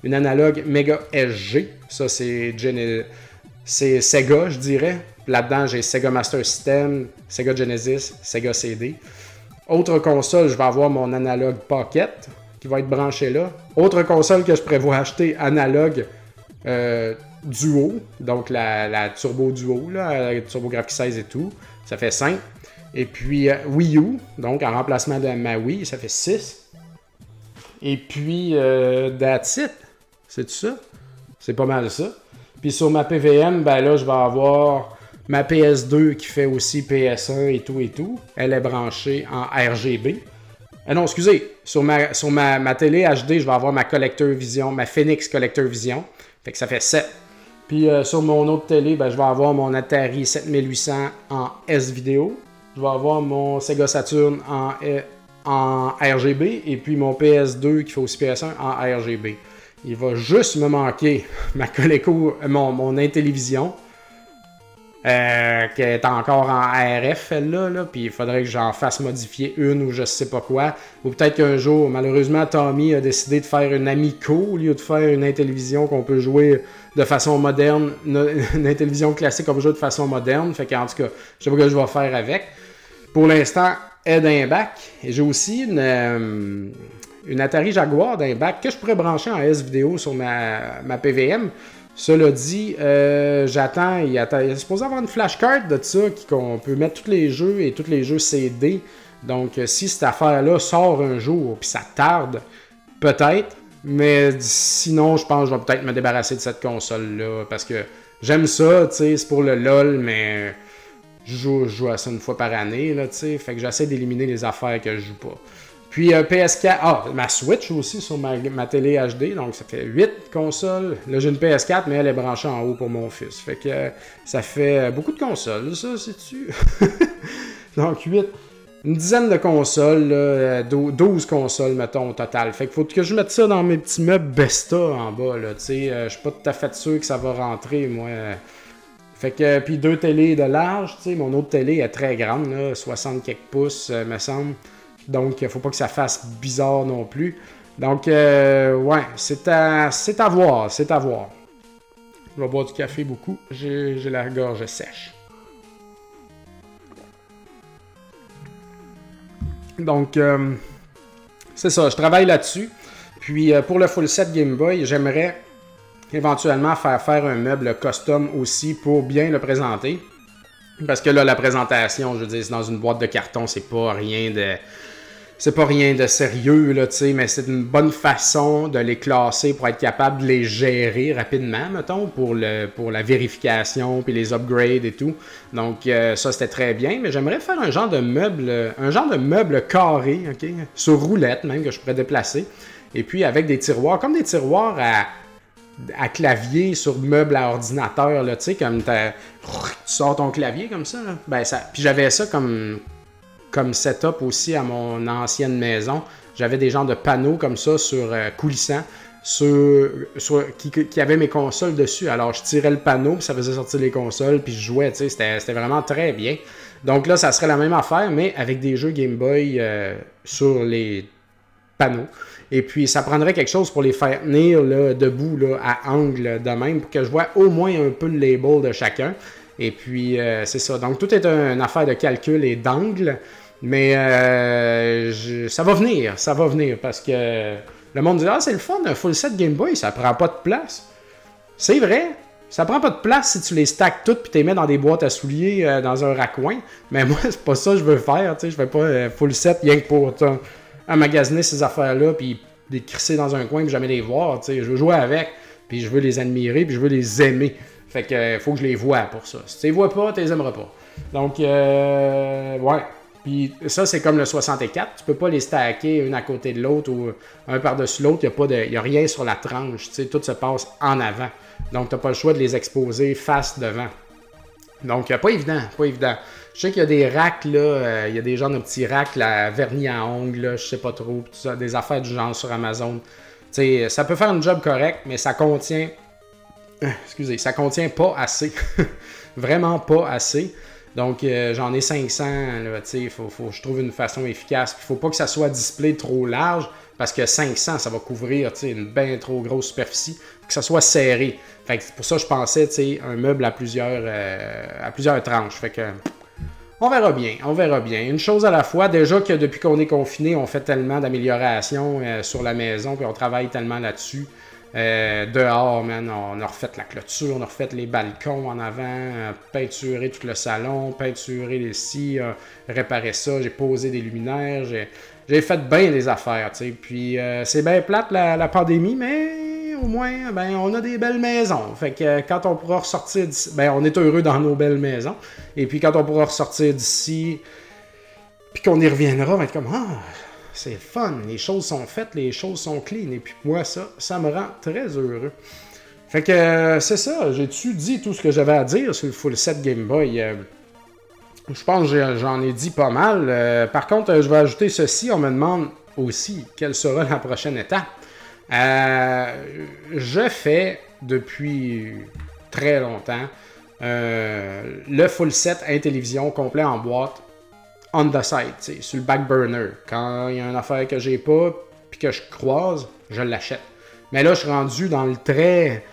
Une analogue Mega SG, ça c'est Sega, je dirais. Là-dedans, j'ai Sega Master System, Sega Genesis, Sega CD. Autre console, je vais avoir mon analogue Pocket, qui va être branché là. Autre console que je prévois acheter analogue euh, Duo, donc la, Turbo Duo, là, Turbo Graphics 16 et tout. Ça fait 5. Et puis euh, Wii U, donc en remplacement de ma Wii, ça fait 6. Et puis euh. C'est tout ça. C'est pas mal ça. Puis sur ma PVM, ben là, je vais avoir ma PS2 qui fait aussi PS1 et tout et tout. Elle est branchée en RGB. Ah non, excusez. Sur, ma, sur ma, télé HD, je vais avoir ma Collector Vision, ma Phoenix Collector Vision. Fait que ça fait 7. Puis euh, sur mon autre télé, ben, je vais avoir mon Atari 7800 en S-Vidéo. Je vais avoir mon Sega Saturn en, euh, en RGB. Et puis mon PS2 qui fait aussi PS1 en RGB. Il va juste me manquer ma Coleco, mon, mon Intellivision euh, qui est encore en ARF, là, là puis il faudrait que j'en fasse modifier une ou je sais pas quoi. Ou peut-être qu'un jour, malheureusement, Tommy a décidé de faire une Amico au lieu de faire une Intellivision qu'on peut jouer de façon moderne, une Intellivision classique qu'on peut jouer de façon moderne. Fait qu'en tout cas, je sais pas ce que je vais faire avec. Pour l'instant, est d'un bac. J'ai aussi une, euh, une Atari Jaguar d'un bac que je pourrais brancher en S-Vidéo sur ma, ma PVM. Cela dit, euh, j'attends, il, y a supposé avoir une flashcard de ça qu'on peut mettre tous les jeux et tous les jeux CD. Donc, euh, si cette affaire-là sort un jour, puis ça tarde, peut-être. Mais sinon, je pense que je vais peut-être me débarrasser de cette console-là. Parce que j'aime ça, tu sais, c'est pour le LOL, mais je joue, à ça une fois par année, là, tu sais. Fait que j'essaie d'éliminer les affaires que je joue pas. Puis euh, PS4, ah, ma Switch aussi sur ma, télé HD, donc ça fait 8 consoles. Là, j'ai une PS4, mais elle est branchée en haut pour mon fils. Fait que euh, ça fait euh, beaucoup de consoles, ça, c'est-tu? donc 8. Une dizaine de consoles, 12 consoles, mettons, au total. Fait qu'il faut que je mette ça dans mes petits meubles Besta en bas, là, tu sais. je suis pas tout à fait sûr que ça va rentrer, moi. Fait que, puis deux télés de large, tu sais. Mon autre télé est très grande, là, 60 quelques pouces, me semble. Donc, il ne faut pas que ça fasse bizarre non plus. Donc, euh, ouais, c'est à, voir, c'est à voir. Je vais boire du café beaucoup. J'ai, la gorge sèche. Donc, euh, c'est ça, je travaille là-dessus. Puis, euh, pour le full set Game Boy, j'aimerais éventuellement faire faire un meuble custom aussi pour bien le présenter. Parce que là, la présentation, je veux dire, c'est dans une boîte de carton, c'est pas rien de c'est pas rien de sérieux, tu sais, mais c'est une bonne façon de les classer pour être capable de les gérer rapidement, mettons, pour, le, pour la vérification, puis les upgrades et tout. Donc, euh, ça, c'était très bien, mais j'aimerais faire un genre de meuble, un genre de meuble carré, OK, sur roulette même, que je pourrais déplacer. Et puis, avec des tiroirs, comme des tiroirs à, à clavier sur meuble à ordinateur, là, tu sais, comme tu sors ton clavier comme ça, Ben, ça... Puis j'avais ça comme comme setup aussi à mon ancienne maison. J'avais des genres de panneaux comme ça sur euh, coulissant. Sur, qui, qui avaient mes consoles dessus. Alors, je tirais le panneau, puis ça faisait sortir les consoles, puis je jouais, tu sais, c'était vraiment très bien. Donc là, ça serait la même affaire, mais avec des jeux Game Boy euh, sur les panneaux. Et puis, ça prendrait quelque chose pour les faire tenir là, debout là, à angle de même, pour que je vois au moins un peu le label de chacun. Et puis, euh, c'est ça. Donc, tout est une affaire de calcul et d'angle. Mais euh, ça va venir, ça va venir parce que le monde dit Ah, c'est le fun, un full set Game Boy, ça prend pas de place. C'est vrai, ça prend pas de place si tu les stacks toutes puis tu les mets dans des boîtes à souliers euh, dans un raccoin. Mais moi, c'est pas ça que je veux faire, je fais pas full set rien que pour à magasiner ces affaires-là puis les crisser dans un coin et jamais les voir. Je veux jouer avec, puis je veux les admirer, puis je veux les aimer. Fait que faut que je les vois pour ça. Si tu les vois pas, tu les aimeras pas. Donc, euh, ouais. Puis ça, c'est comme le 64. Tu peux pas les stacker une à côté de l'autre ou un par-dessus l'autre. Il n'y a, a, rien sur la tranche. Tout se passe en avant. Donc, tu n'as pas le choix de les exposer face devant. Donc, pas évident, pas évident. Je sais qu'il y a des racks, là, euh, il y a des genres de petits racks, là, vernis à ongles, là, je sais pas trop, des affaires du genre sur Amazon. sais, ça peut faire un job correct, mais ça contient. Excusez, ça contient pas assez. Vraiment pas assez. Donc, euh, j'en ai 500. Il faut, faut que je trouve une façon efficace. Il faut pas que ça soit display trop large parce que 500, ça va couvrir une bien trop grosse superficie. Que ça soit serré. Fait que pour ça, je pensais un meuble à plusieurs, euh, à plusieurs tranches. Fait que. On verra bien, on verra bien. Une chose à la fois, déjà que depuis qu'on est confiné, on fait tellement d'améliorations euh, sur la maison, puis on travaille tellement là-dessus. Euh, dehors, man, on a refait la clôture, on a refait les balcons en avant, euh, peinturé tout le salon, peinturé les scies, euh, réparé ça, j'ai posé des luminaires, fait bien des affaires, tu sais. Puis c'est bien plate la, pandémie, mais au moins, ben, on a des belles maisons. Fait que quand on pourra ressortir d'ici, ben, on est heureux dans nos belles maisons. Et puis quand on pourra ressortir d'ici, puis qu'on y reviendra, on va être comme, ah, c'est fun, les choses sont faites, les choses sont clean. Et puis moi, ça, ça me rend très heureux. Fait que euh, c'est ça, j'ai-tu dit tout ce que j'avais à dire sur le full set Game Boy? Euh, je pense que j'en ai dit pas mal. Euh, par contre, je vais ajouter ceci. On me demande aussi quelle sera la prochaine étape. je fais depuis très longtemps le full set Intellivision complet en boîte on the side, sur le back burner. Quand il y a une affaire que j'ai pas, puis que je croise, je l'achète. Mais là, je suis rendu dans le très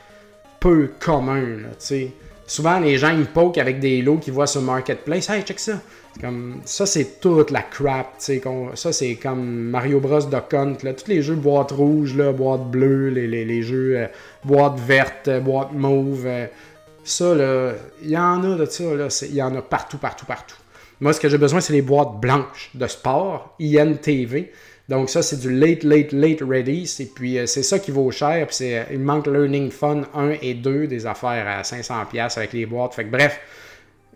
peu commun, tu Souvent, les gens, ils poke avec des lots qu'ils voient sur Marketplace. Hey, check ça! Comme, ça, c'est toute la crap. Ça, c'est comme Mario Bros. Duck Hunt, là. Tous les jeux boîte rouge, là, boîte bleue, les, les, jeux euh, boîte verte, boîte mauve. Euh, ça, il y en a de ça. Il y en a partout, partout, partout. Moi, ce que j'ai besoin, c'est les boîtes blanches de sport, INTV. Donc ça, c'est du late, late, late ready. Et puis euh, c'est ça qui vaut cher. Puis c'est, il manque Learning Fun 1 et 2, des affaires à 500$ avec les boîtes. Fait que bref,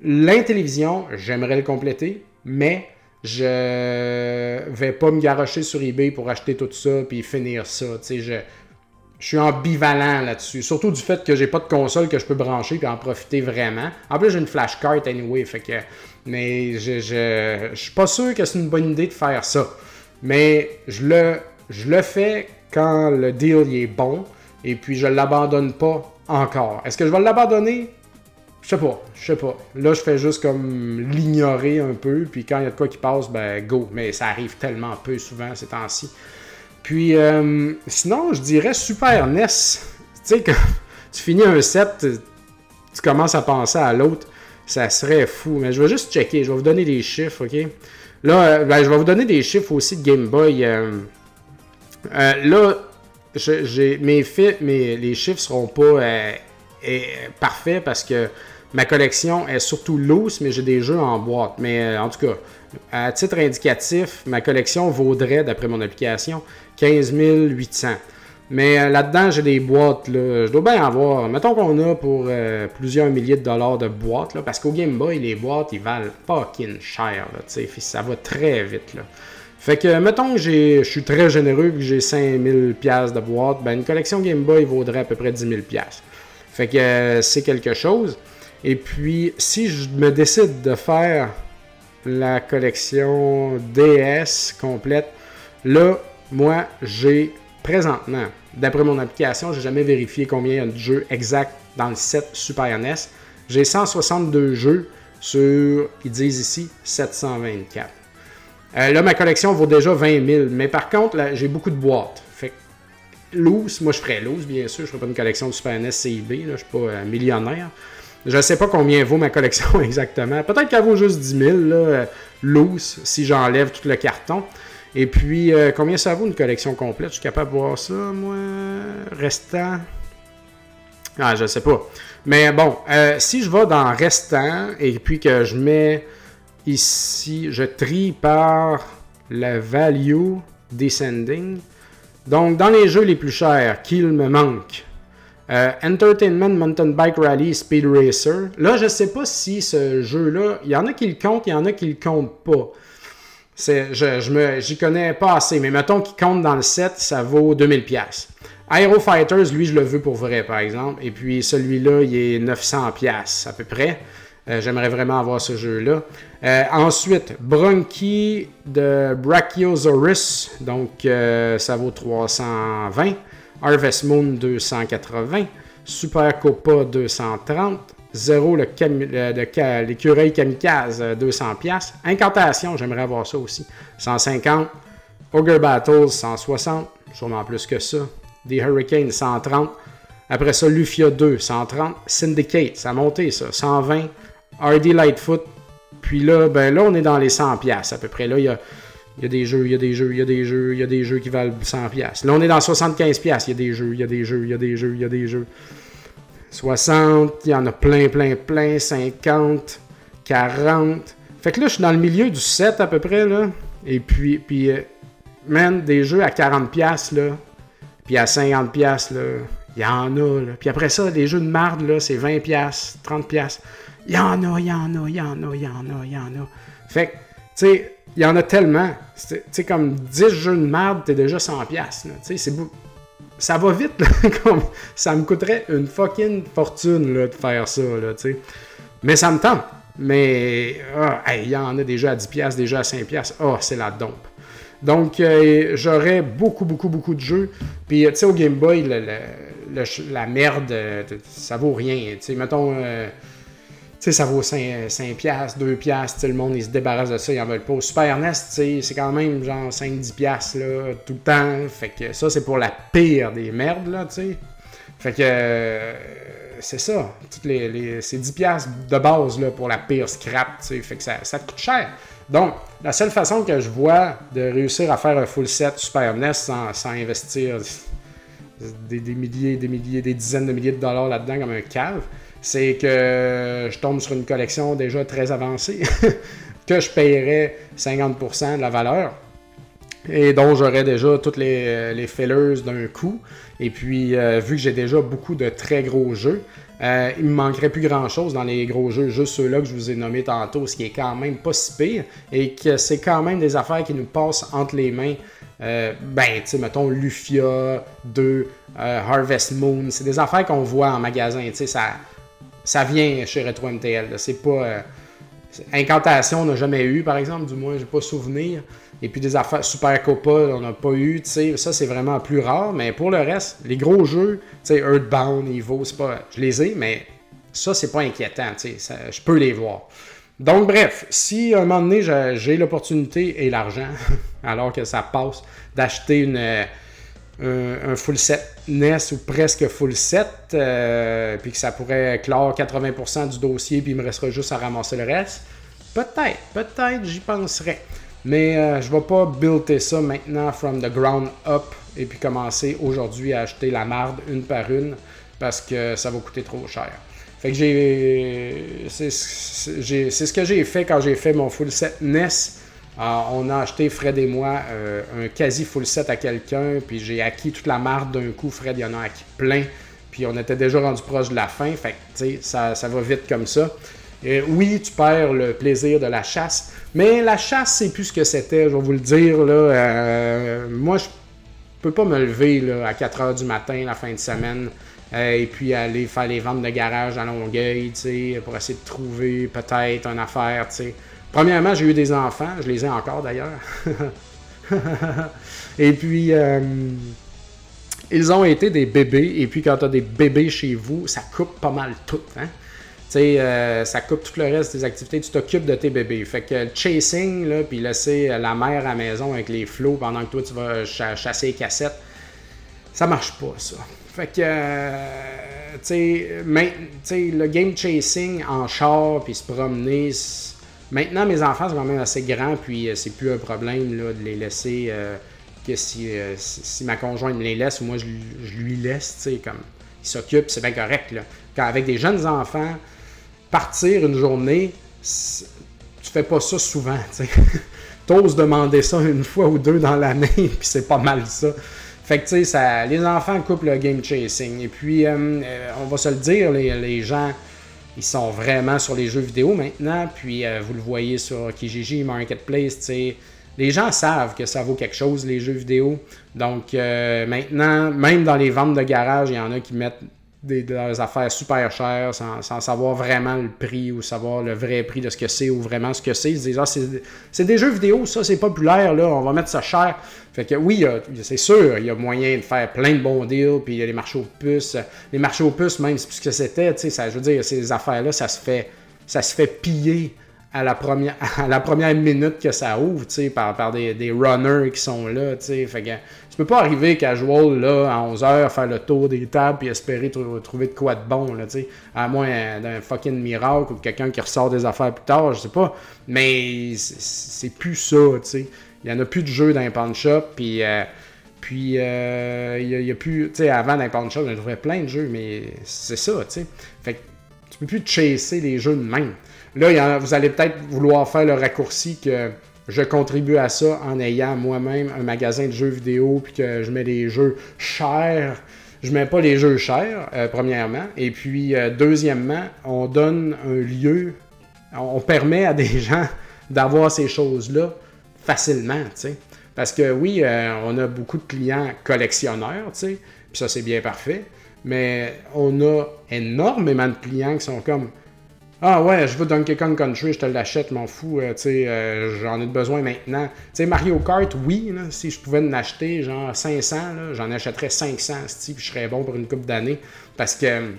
l'intélévision, j'aimerais le compléter, mais je vais pas me garocher sur eBay pour acheter tout ça puis finir ça. Je, je suis ambivalent là-dessus. Surtout du fait que j'ai pas de console que je peux brancher et en profiter vraiment. En plus, j'ai une flashcard anyway. Fait que, mais je, je, suis pas sûr que c'est une bonne idée de faire ça. Mais je le, fais quand le deal est bon. Et puis je l'abandonne pas encore. Est-ce que je vais l'abandonner? Je sais pas, je sais pas. Là, je fais juste comme l'ignorer un peu, puis quand il y a de quoi qui passe, ben go. Mais ça arrive tellement peu souvent ces temps-ci. Puis, euh, sinon, je dirais Super NES. Tu sais, quand tu finis un set, tu commences à penser à l'autre. Ça serait fou. Mais je vais juste checker. Je vais vous donner des chiffres, OK? Là, euh, ben, je vais vous donner des chiffres aussi de Game Boy. Euh, là, j'ai mes, mes les chiffres seront pas parfaits parce que ma collection est surtout loose, mais j'ai des jeux en boîte. Mais en tout cas, à titre indicatif, ma collection vaudrait, d'après mon application, 15 800. Mais euh, là-dedans, j'ai des boîtes. Là. Je dois bien avoir. Mettons qu'on a pour euh, plusieurs milliers de dollars de boîtes. Là, parce qu'au Game Boy, les boîtes, ils valent fucking cher. Là, ça va très vite. Là. Fait que, mettons que je suis très généreux que j'ai 5000 pièces de boîtes. Ben, une collection Game Boy vaudrait à peu près 10 000 Fait que euh, c'est quelque chose. Et puis, si je me décide de faire la collection DS complète, là, moi, j'ai présentement, d'après mon application, j'ai jamais vérifié combien il y a de jeux exacts dans le set Super NES. J'ai 162 jeux sur, ils disent ici, 724. Euh, là, ma collection vaut déjà 20 000. Mais par contre, j'ai beaucoup de boîtes. Fait loose, moi je ferais loose, bien sûr. Je ferais pas une collection de Super NES CIB. Là, je suis pas euh, millionnaire. Je ne sais pas combien vaut ma collection exactement. Peut-être qu'elle vaut juste 10 000, là, euh, loose, si j'enlève tout le carton. Et puis, euh, combien ça vaut une collection complète? Je suis capable de voir ça, moi. Restant? Ah, je sais pas. Mais bon, euh, si je vais dans restant et puis que je mets ici, je trie par la value descending, Donc, dans les jeux les plus chers, qu'il me manque euh, Entertainment Mountain Bike Rally Speed Racer. Là, je sais pas si ce jeu-là, il y en a qui le comptent, il y en a qui le comptent pas. Je, j'y connais pas assez, mais mettons qu'il compte dans le set, ça vaut 2000 pièces. Aero Fighters, lui, je le veux pour vrai, par exemple. Et puis celui-là, il est 900 pièces à peu près. Euh, j'aimerais vraiment avoir ce jeu-là. Euh, ensuite, Bronchi de Brachiosaurus. Donc, euh, ça vaut 320. Harvest Moon 280. Super Copa 230. Zero, le l'écureuil kamikaze 200 pièces. Incantation, j'aimerais avoir ça aussi. 150. Ogre Battles 160. Sûrement plus que ça. The Hurricane 130. Après ça, Lufia 2, 130. Syndicate, ça a monté ça, 120. RD Lightfoot. Puis là, ben là, on est dans les 100 pièces à peu près. Là, il y a, il y a des jeux, il y a des jeux, il y a des jeux, il y a des jeux qui valent 100 pièces. Là, on est dans 75 pièces. Il y a des jeux, il y a des jeux, il y a des jeux, il y a des jeux. 60, il y en a plein, plein, plein. 50, 40. Fait que là, je suis dans le milieu du 7 à peu près, là. Et puis, puis euh, man, des jeux à 40 pièces là. Puis à 50 pièces là, il y en a, là. Puis après ça, les jeux de marde, là, c'est 20 pièces, 30 pièces. Il y en a, il y en a, il y en a, il y en a, il y en a. Fait que, tu sais, il y en a tellement. Tu sais, comme 10 jeux de merde, t'es déjà 100$. Tu sais, c'est Ça va vite, comme, ça me coûterait une fucking fortune là, de faire ça, là, tu sais. Mais ça me tente. Mais, ah, il y en a déjà à 10$, déjà à 5$. Ah, oh, c'est la dompe. Donc, euh, j'aurais beaucoup, beaucoup, beaucoup de jeux. Puis, tu sais, au Game Boy, la merde, euh, ça vaut rien. Tu sais, mettons. Euh, sais, ça vaut 5, 5 piastres, 2 piastres, le monde, se débarrasse de ça, ils en veulent pas. Super NES, c'est quand même genre 5-10 piastres, là, tout le temps. Fait que ça, c'est pour la pire des merdes, là, tu sais. Fait que, euh, c'est ça. Toutes les, c'est 10 piastres de base, là, pour la pire scrap, tu sais. Fait que ça, ça coûte cher. Donc, la seule façon que je vois de réussir à faire un full set Super NES sans, sans investir des, des, milliers, des milliers, des dizaines de milliers de dollars là-dedans comme un cave, c'est que je tombe sur une collection déjà très avancée, que je paierais 50% de la valeur et dont j'aurais déjà toutes les, les fillers d'un coup. Et puis, euh, vu que j'ai déjà beaucoup de très gros jeux, euh, il me manquerait plus grand chose dans les gros jeux, juste ceux-là que je vous ai nommés tantôt, ce qui est quand même pas si pire et que c'est quand même des affaires qui nous passent entre les mains. Euh, ben, tu sais, mettons Lufia 2, Harvest Moon, c'est des affaires qu'on voit en magasin, tu sais, ça ça vient chez Retro MTL. C'est pas. Euh, Incantation, on n'a jamais eu, par exemple, du moins, j'ai pas souvenir. Et puis des affaires Super Copa, on n'a pas eu, tu sais, ça c'est vraiment plus rare. Mais pour le reste, les gros jeux, tu sais, Earthbound, Evo, c'est pas. Je les ai, mais ça c'est pas inquiétant, tu sais, je peux les voir. Donc bref, si à un moment donné j'ai l'opportunité et l'argent, alors que ça passe, d'acheter une un, full set NES ou presque full set, euh, puis que ça pourrait clore 80% du dossier, puis il me restera juste à ramasser le reste. Peut-être, peut-être, j'y penserais. Mais euh, je ne vais pas builder ça maintenant from the ground up et puis commencer aujourd'hui à acheter la marde une par une parce que ça va coûter trop cher. Fait que j'ai. C'est ce que j'ai fait quand j'ai fait mon full set NES. Ah, on a acheté, Fred et moi, euh, un quasi full set à quelqu'un, puis j'ai acquis toute la marque d'un coup. Fred, il y en a acquis plein, puis on était déjà rendu proche de la fin, fait que, ça, ça va vite comme ça. Et oui, tu perds le plaisir de la chasse, mais la chasse, c'est plus ce que c'était, je vais vous le dire. Là, euh, moi, je peux pas me lever à 4 h du matin la fin de semaine euh, et puis aller faire les ventes de garage à Longueuil, pour essayer de trouver peut-être une affaire, sais. Premièrement, j'ai eu des enfants, je les ai encore d'ailleurs. et puis, euh, ils ont été des bébés. Et puis, quand tu as des bébés chez vous, ça coupe pas mal tout. Hein? Tu sais, euh, ça coupe tout le reste des activités. Tu t'occupes de tes bébés. Fait que le chasing, là, puis laisser la mère à la maison avec les flots pendant que toi, tu vas chasser les cassettes, ça marche pas, ça. Fait que, euh, tu sais, le game chasing en char, puis se promener, Maintenant, mes enfants sont quand même assez grands, puis euh, c'est plus un problème là, de les laisser. Euh, que euh, si, ma conjointe me les laisse ou moi je, lui laisse, tu sais, comme il s'occupe, c'est bien correct. Là. Quand avec des jeunes enfants, partir une journée, tu fais pas ça souvent, tu. T'oses demander ça une fois ou deux dans l'année, puis c'est pas mal ça. Fait que, tu sais, ça, les enfants coupent le game chasing. Et puis, on va se le dire, les, gens, ils sont vraiment sur les jeux vidéo maintenant. Puis, euh, vous le voyez sur Kijiji Marketplace, tu sais. Les gens savent que ça vaut quelque chose, les jeux vidéo. Donc, maintenant, même dans les ventes de garage, il y en a qui mettent des, des affaires super chères sans, sans, savoir vraiment le prix ou savoir le vrai prix de ce que c'est ou vraiment ce que c'est. Ils se disent, ah, c'est des jeux vidéo, ça, c'est populaire, là, on va mettre ça cher. Fait que oui, c'est sûr, il y a moyen de faire plein de bons deals, puis il y a les marchés aux puces. Les marchés aux puces, même, c'est ce que c'était, tu sais, je veux dire, ces affaires-là, ça se fait, ça se fait piller à la première, minute que ça ouvre, tu sais, par, des, runners qui sont là, tu sais. Fait que peux pas arriver casual, là, à 11h, faire le tour des tables puis espérer trouver de quoi de bon, tu sais. À moins d'un fucking miracle ou quelqu'un qui ressort des affaires plus tard, je sais pas. Mais c'est plus ça, tu sais. Il n'y en a plus de jeux dans les pawn shop, puis... Euh, puis, euh, il n'y a, plus. Tu sais, avant, dans les pawn shop, on trouvait plein de jeux, mais c'est ça, tu sais. Fait que tu peux plus chasser les jeux de même. Là, vous allez peut-être vouloir faire le raccourci que je contribue à ça en ayant moi-même un magasin de jeux vidéo, puis que je mets des jeux chers. Je mets pas les jeux chers, euh, premièrement. Et puis, euh, deuxièmement, on donne un lieu, on permet à des gens d'avoir ces choses-là facilement, tu sais. Parce que oui, euh, on a beaucoup de clients collectionneurs, tu sais, puis ça c'est bien parfait, mais on a énormément de clients qui sont comme ah ouais, je veux Donkey Kong Country, je te l'achète, m'en fous, euh, tu sais, euh, j'en ai besoin maintenant. Tu sais, Mario Kart, oui, si je pouvais en acheter genre 500, j'en achèterais 500, puis je serais bon pour une coupe d'années, parce que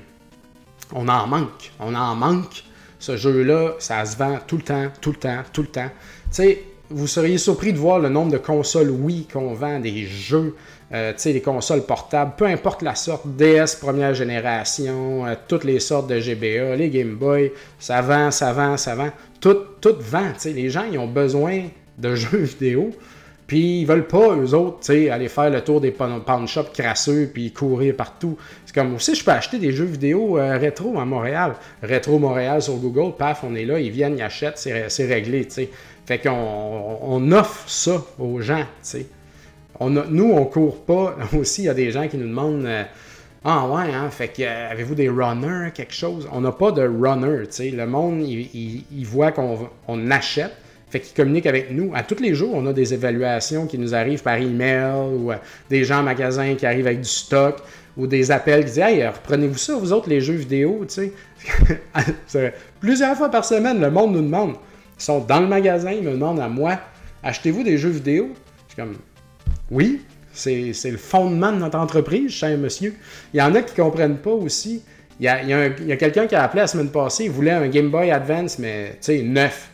on en manque, on en manque. Ce jeu-là, ça se vend tout le temps, tout le temps, tout le temps. Tu sais, vous seriez surpris de voir le nombre de consoles Wii qu'on vend, des jeux, euh, les consoles portables, peu importe la sorte, DS première génération, euh, toutes les sortes de GBA, les Game Boy, ça vend, ça vend, ça vend. Tout, vend. Les gens, ils ont besoin de jeux vidéo, puis ils veulent pas, eux autres, aller faire le tour des pawn shops crasseux, puis courir partout. C'est comme aussi, je peux acheter des jeux vidéo euh, rétro à Montréal. Rétro Montréal sur Google, paf, on est là, ils viennent, ils achètent, c'est réglé, tu sais. Fait qu'on on offre ça aux gens, tu sais. On nous, on court pas. Aussi, il y a des gens qui nous demandent euh, Ah ouais, hein, fait que euh, avez-vous des runners, quelque chose? On n'a pas de runner, tu sais. Le monde, il, voit qu'on on achète. Fait qu'ils communiquent avec nous. À tous les jours, on a des évaluations qui nous arrivent par email ou euh, des gens en magasin qui arrivent avec du stock ou des appels qui disent Hey, reprenez-vous ça, vous autres, les jeux vidéo, tu sais. Plusieurs fois par semaine, le monde nous demande. Ils sont dans le magasin, ils me demandent à moi Achetez-vous des jeux vidéo? Je suis comme Oui, c'est le fondement de notre entreprise, cher monsieur. Il y en a qui ne comprennent pas aussi. Il y a, a, quelqu'un qui a appelé la semaine passée, il voulait un Game Boy Advance, mais tu sais, neuf.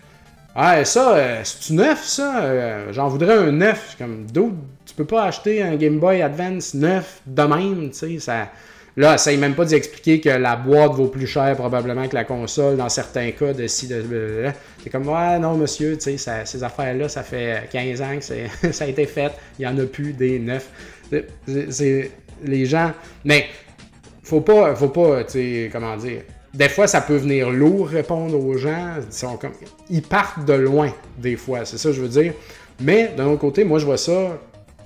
Ah, ça, euh, c'est-tu neuf, ça? Euh, j'en voudrais un neuf. Comme, d'autres, tu peux pas acheter un Game Boy Advance neuf de même, tu sais, ça Là, essaye même pas d'expliquer que la boîte vaut plus cher probablement que la console dans certains cas de si de. C'est comme ouais non monsieur, tu sais, ces affaires-là, ça fait 15 ans que ça a été fait, il n'y en a plus des neufs. C'est les gens. Mais faut pas, faut pas, tu comment dire. Des fois, ça peut venir lourd répondre aux gens. Ils, ils partent de loin, des fois, c'est ça que je veux dire. Mais d'un autre côté, moi, je vois ça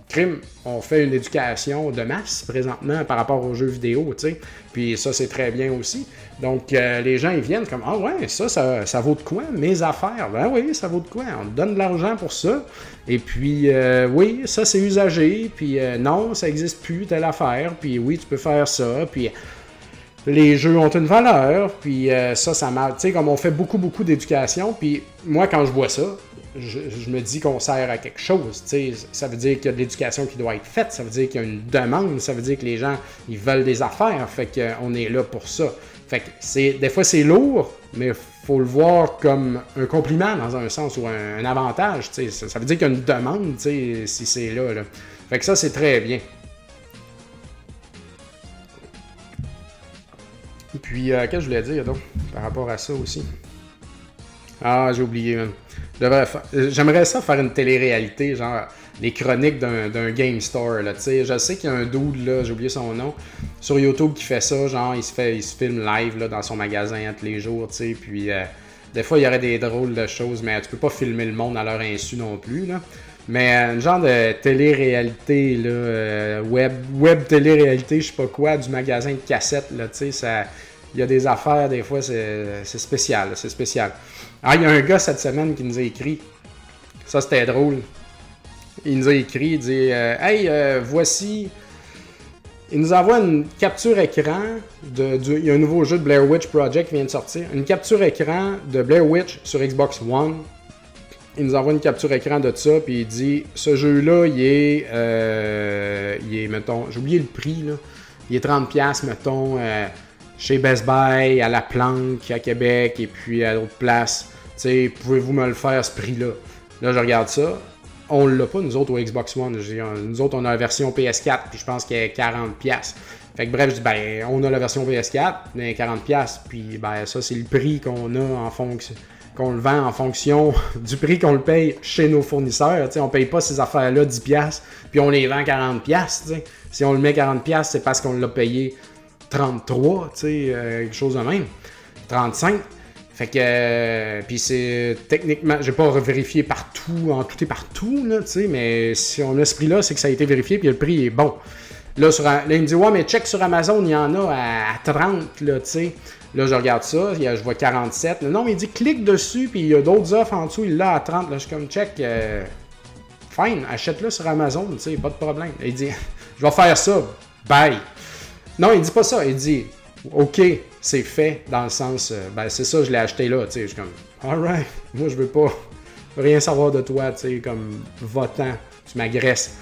crime, on fait une éducation de masse présentement par rapport aux jeux vidéo, tu sais. Puis ça, c'est très bien aussi. Donc, euh, les gens, ils viennent comme Ah ouais, ça, ça, vaut de quoi Mes affaires. Ben oui, ça vaut de quoi On donne de l'argent pour ça. Et puis, euh, oui, ça, c'est usagé. Puis, euh, non, ça n'existe plus, telle affaire. Puis, oui, tu peux faire ça. Puis, les jeux ont une valeur. Puis, ça, ça marche. Tu sais, comme on fait beaucoup, beaucoup d'éducation. Puis, moi, quand je vois ça, je, me dis qu'on sert à quelque chose. Ça veut dire qu'il y a de l'éducation qui doit être faite, ça veut dire qu'il y a une demande, ça veut dire que les gens ils veulent des affaires, fait qu'on est là pour ça. Fait que c'est, des fois c'est lourd, mais faut le voir comme un compliment dans un sens ou un, avantage. Ça, ça, veut dire qu'il y a une demande si c'est là, là. Fait que ça c'est très bien. Puis, euh, qu'est-ce que je voulais dire donc par rapport à ça aussi? Ah, j'ai oublié, même. J'aimerais ça faire une télé-réalité, genre les chroniques d'un game store. Là, je sais qu'il y a un dude, là, j'ai oublié son nom, sur YouTube qui fait ça, genre il se fait il se filme live là, dans son magasin tous les jours, puis euh, des fois il y aurait des drôles de choses, mais tu peux pas filmer le monde à leur insu non plus. Là. Mais un genre de télé-réalité, là, web, web télé-réalité, je sais pas quoi, du magasin de cassettes, là, tu sais, ça... Il y a des affaires, des fois, c'est spécial, c'est spécial. Ah, il y a un gars cette semaine qui nous a écrit. Ça, c'était drôle. Il nous a écrit, il dit Hey, voici il nous envoie une capture écran de, il y a un nouveau jeu de Blair Witch Project qui vient de sortir. Une capture écran de Blair Witch sur Xbox One. Il nous envoie une capture écran de ça, puis il dit ce jeu-là, il est, euh, il est, mettons, j'ai oublié le prix, là. Il est 30$, mettons, euh, chez Best Buy, à La Planque, à Québec, et puis à d'autres places. Tu sais, pouvez-vous me le faire ce prix-là? Là, je regarde ça on l'a pas, nous autres, au Xbox One. Nous autres, on a la version PS4, puis je pense qu'elle est 40$. Fait que bref, je dis, ben, on a la version PS4, mais 40$, puis ben, ça, c'est le prix qu'on a en fonction qu'on le vend en fonction du prix qu'on le paye chez nos fournisseurs. sais, on paye pas ces affaires-là 10$, puis on les vend 40$. Si on le met 40$, c'est parce qu'on l'a payé 33$, euh, quelque chose de même. 35$. Fait que, euh, puis c'est techniquement, j'ai pas vérifié partout, en tout et partout, là, tu sais, mais si on a ce prix-là, c'est que ça a été vérifié, puis le prix est bon. Là, sur, là, il me dit, ouais, mais check sur Amazon, il y en a à, 30, là, tu sais. Là, je regarde ça, je vois 47. Non, mais il dit, clique dessus, puis il y a d'autres offres en dessous, il l'a à 30. Là, je suis comme, check, euh, fine, achète-le sur Amazon, tu sais, pas de problème. Il dit, je vais faire ça, bye. Non, il dit pas ça, il dit, OK, c'est fait dans le sens, euh, ben c'est ça, je l'ai acheté là, tu sais, je suis comme, alright, moi je veux pas rien savoir de toi, tu sais, comme votant, tu m'agresses.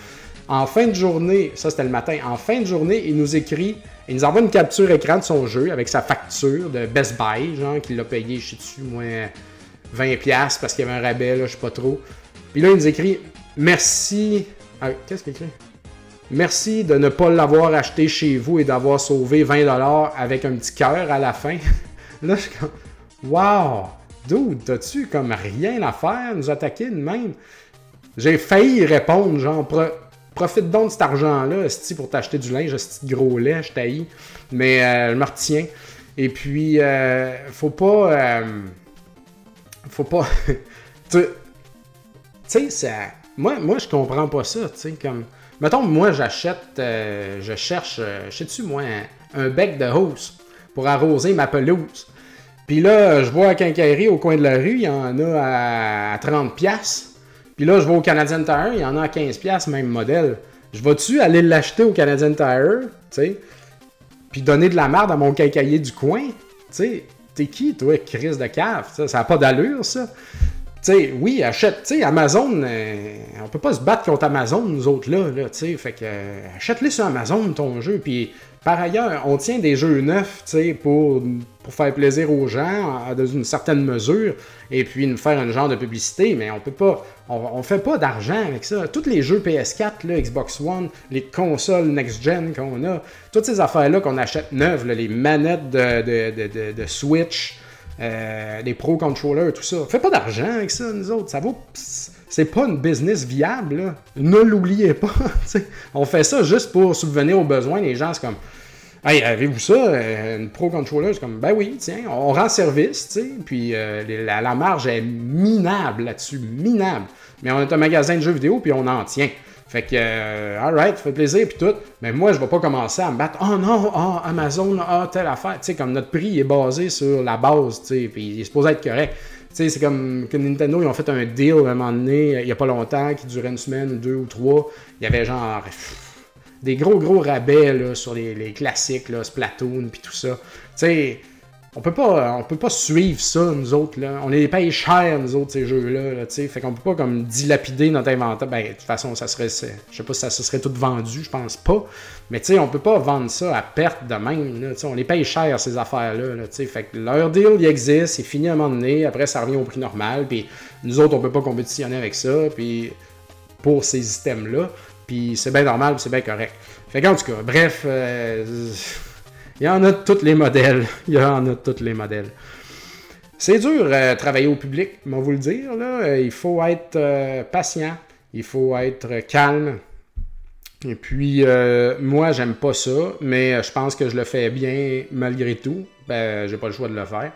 En fin de journée, ça c'était le matin, en fin de journée, il nous écrit, il nous envoie une capture écran de son jeu avec sa facture de Best Buy, genre, qu'il l'a payé, je sais dessus, moins 20$ parce qu'il y avait un rabais, là, je sais pas trop. Puis là, il nous écrit, merci. Ah, qu'est-ce qu'il écrit? Merci de ne pas l'avoir acheté chez vous et d'avoir sauvé 20$ avec un petit cœur à la fin. Là, je suis comme, wow, dude, t'as-tu comme rien à faire, nous attaquer de même? J'ai failli répondre, genre, profite donc de cet argent-là, pour t'acheter du linge, ce gros lait, je t'haïs. Mais euh, je me retiens. Et puis, euh, faut pas. Euh, faut pas. tu sais, ça. Moi, moi, je comprends pas ça, tu sais, comme. Mettons, moi, j'achète, euh, je cherche, euh, je sais-tu, moi, un, bec de hausse pour arroser ma pelouse. Puis là, je vois à Quincaillerie, au coin de la rue, il y en a à, 30$. Puis là, je vais au Canadian Tire, il y en a à 15$, même modèle. Je vais-tu aller l'acheter au Canadian Tire, tu sais, puis donner de la merde à mon quincailler du coin? Tu sais, t'es qui, toi, crise de cave? Ça n'a pas d'allure, ça oui, achète, tu sais, Amazon, euh, on peut pas se battre contre Amazon, nous autres, là, là tu sais, fait que, euh, achète-les sur Amazon, ton jeu, puis par ailleurs, on tient des jeux neufs, pour, pour faire plaisir aux gens, dans une certaine mesure, et puis nous faire un genre de publicité, mais on peut pas, on, fait pas d'argent avec ça. Tous les jeux PS4, là, Xbox One, les consoles next-gen qu'on a, toutes ces affaires-là qu'on achète neuves, les manettes de, de, de Switch, euh, les pro controllers, tout ça. Fait pas d'argent avec ça, nous autres. Ça vaut. C'est pas une business viable, Ne l'oubliez pas. on fait ça juste pour subvenir aux besoins. Les gens, c'est comme. Hey, avez-vous ça? Euh, une pro controller, c'est comme, ben oui, tiens, on rend service, tu sais, puis euh, la, marge est minable là-dessus, minable. Mais on est un magasin de jeux vidéo, puis on en tient. Fait que, euh, alright, ça fait plaisir, puis tout. Mais moi, je vais pas commencer à me battre. Oh non, oh, Amazon, oh, telle affaire. Tu sais, comme notre prix est basé sur la base, tu sais, puis il est supposé être correct. Tu sais, c'est comme que Nintendo, ils ont fait un deal à un moment donné, il y a pas longtemps, qui durait une semaine, deux ou trois. Il y avait genre des gros, gros rabais là, sur les, les classiques, là, Splatoon, puis tout ça. Tu sais on peut pas on peut pas suivre ça nous autres là. On les paye cher nous autres ces jeux là, tu sais. Fait qu'on peut pas comme dilapider notre inventaire. Ben de toute façon ça serait je sais pas si ça se serait tout vendu je pense pas. Mais tu sais on peut pas vendre ça à perte de même là, on les paye cher ces affaires là, tu sais. Fait que leur deal il existe c'est fini à un moment donné après ça revient au prix normal. Puis nous autres on peut pas compétitionner avec ça puis pour ces systèmes là puis c'est bien normal c'est bien correct. Fait qu'en tout cas bref euh, il y en a de tous les modèles. Il y en a tous les modèles. C'est dur euh, travailler au public, on vous le dire. Là. Euh, il faut être euh, patient, il faut être calme. Et puis, moi, j'aime pas ça, mais je pense que je le fais bien malgré tout. Ben, j'ai pas le choix de le faire.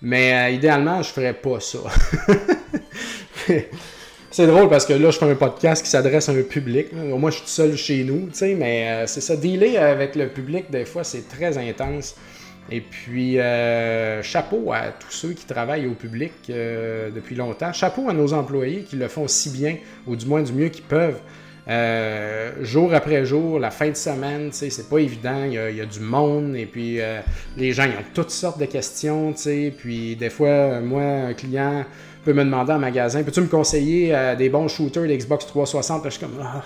Mais idéalement, je ferais pas ça. C'est drôle parce que là, je fais un podcast qui s'adresse à un public. Moi, je suis seul chez nous, tu sais, mais euh, c'est ça. Dealer avec le public, des fois, c'est très intense. Et puis, euh, chapeau à tous ceux qui travaillent au public euh, depuis longtemps. Chapeau à nos employés qui le font si bien, ou du moins du mieux qu'ils peuvent. jour après jour, la fin de semaine, c'est pas évident. Il y, a, du monde et puis les gens ils ont toutes sortes de questions. Puis des fois, moi, un client peut me demander en magasin, peux-tu me conseiller euh, des bons shooters d'Xbox 360? je suis comme, ah,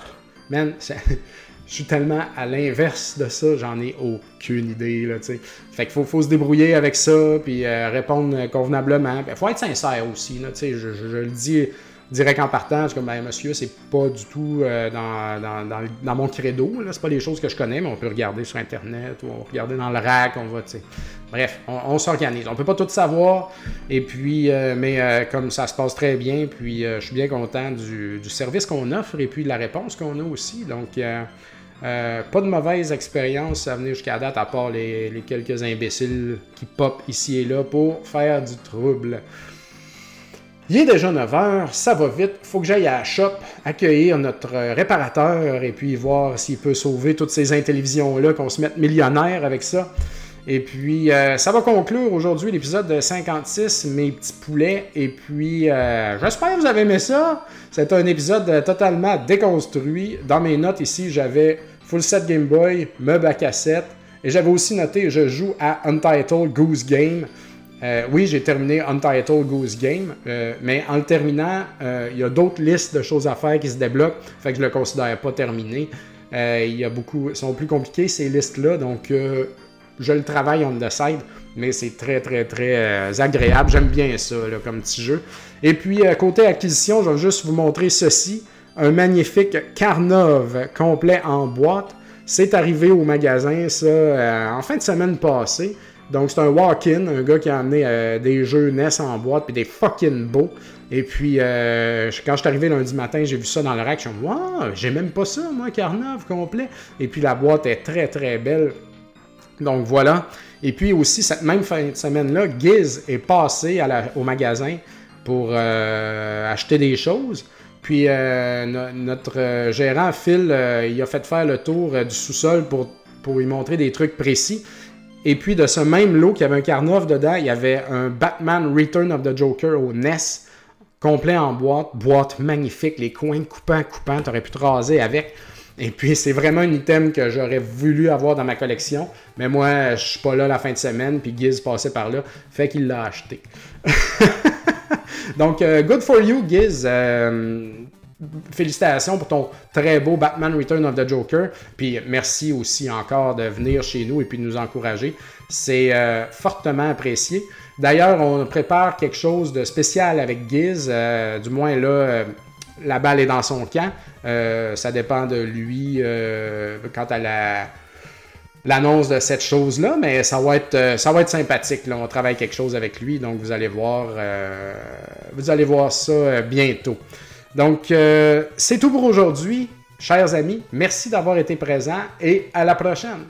man, je suis tellement à l'inverse de ça, j'en ai aucune idée, là, tu sais. Fait qu'il faut, faut, se débrouiller avec ça, puis euh, répondre convenablement. Il faut être sincère aussi, là, tu sais, je, le dis direct en partant, je suis comme, ben, monsieur, c'est pas du tout euh, dans, dans, dans, mon credo, là, c'est pas des choses que je connais, mais on peut regarder sur Internet, ou on regarder dans le rack, on va, tu sais. Bref, on, s'organise. On peut pas tout savoir, et puis, euh, mais euh, comme ça se passe très bien, puis je suis bien content du, du service qu'on offre, et puis de la réponse qu'on a aussi, donc... pas de mauvaise expérience à venir jusqu'à date, à part les, les, quelques imbéciles qui pop ici et là pour faire du trouble. Il est déjà 9h, ça va vite. faut que j'aille à la shop, accueillir notre réparateur et puis voir s'il peut sauver toutes ces intellivisions-là, qu'on se mette millionnaire avec ça. Et puis, euh, ça va conclure aujourd'hui l'épisode 56, mes petits poulets. Et puis, euh, j'espère que vous avez aimé ça. C'est un épisode totalement déconstruit. Dans mes notes ici, j'avais full set Game Boy, meuble à cassette. Et j'avais aussi noté, je joue à Untitled Goose Game. Euh, oui, j'ai terminé Untitled Goose Game, euh, mais en le terminant, euh, il y a d'autres listes de choses à faire qui se débloquent, fait que je le considère pas terminé. il y a beaucoup, sont plus compliqués ces listes-là, donc je le travaille on the side, mais c'est très très très agréable. J'aime bien ça comme petit jeu. Et puis côté acquisition, je vais juste vous montrer ceci, un magnifique Carnov complet en boîte. C'est arrivé au magasin ça en fin de semaine passée. Donc, c'est un walk-in, un gars qui a amené euh, des jeux NES en boîte, puis des fucking beaux. Et puis, euh, quand je suis arrivé lundi matin, j'ai vu ça dans le rack. Je suis wow, j'ai même pas ça, moi, Carnave complet. Et puis, la boîte est très, très belle. Donc, voilà. Et puis aussi, cette même fin de semaine-là, Giz est passé au magasin pour euh, acheter des choses. Puis, notre gérant, Phil, il a fait faire le tour du sous-sol pour, pour lui montrer des trucs précis. Et puis de ce même lot qui avait un Carnov dedans, il y avait un Batman Return of the Joker au NES, complet en boîte, boîte magnifique, les coins coupants, coupants, t'aurais pu te raser avec. Et puis c'est vraiment un item que j'aurais voulu avoir dans ma collection, mais moi je suis pas là la fin de semaine, puis Giz passait par là, fait qu'il l'a acheté. Donc, euh, good for you, Giz. Euh, félicitations pour ton très beau Batman Return of the Joker. Puis merci aussi encore de venir chez nous et puis de nous encourager. C'est euh, fortement apprécié. D'ailleurs, on prépare quelque chose de spécial avec Giz. Euh, du moins là, euh, la balle est dans son camp. ça dépend de lui quant à la l'annonce de cette chose-là, mais ça va être, ça va être sympathique. Là. On travaille quelque chose avec lui, donc vous allez voir, vous allez voir ça bientôt. Donc, euh, c'est tout pour aujourd'hui. Chers amis, merci d'avoir été présents et à la prochaine.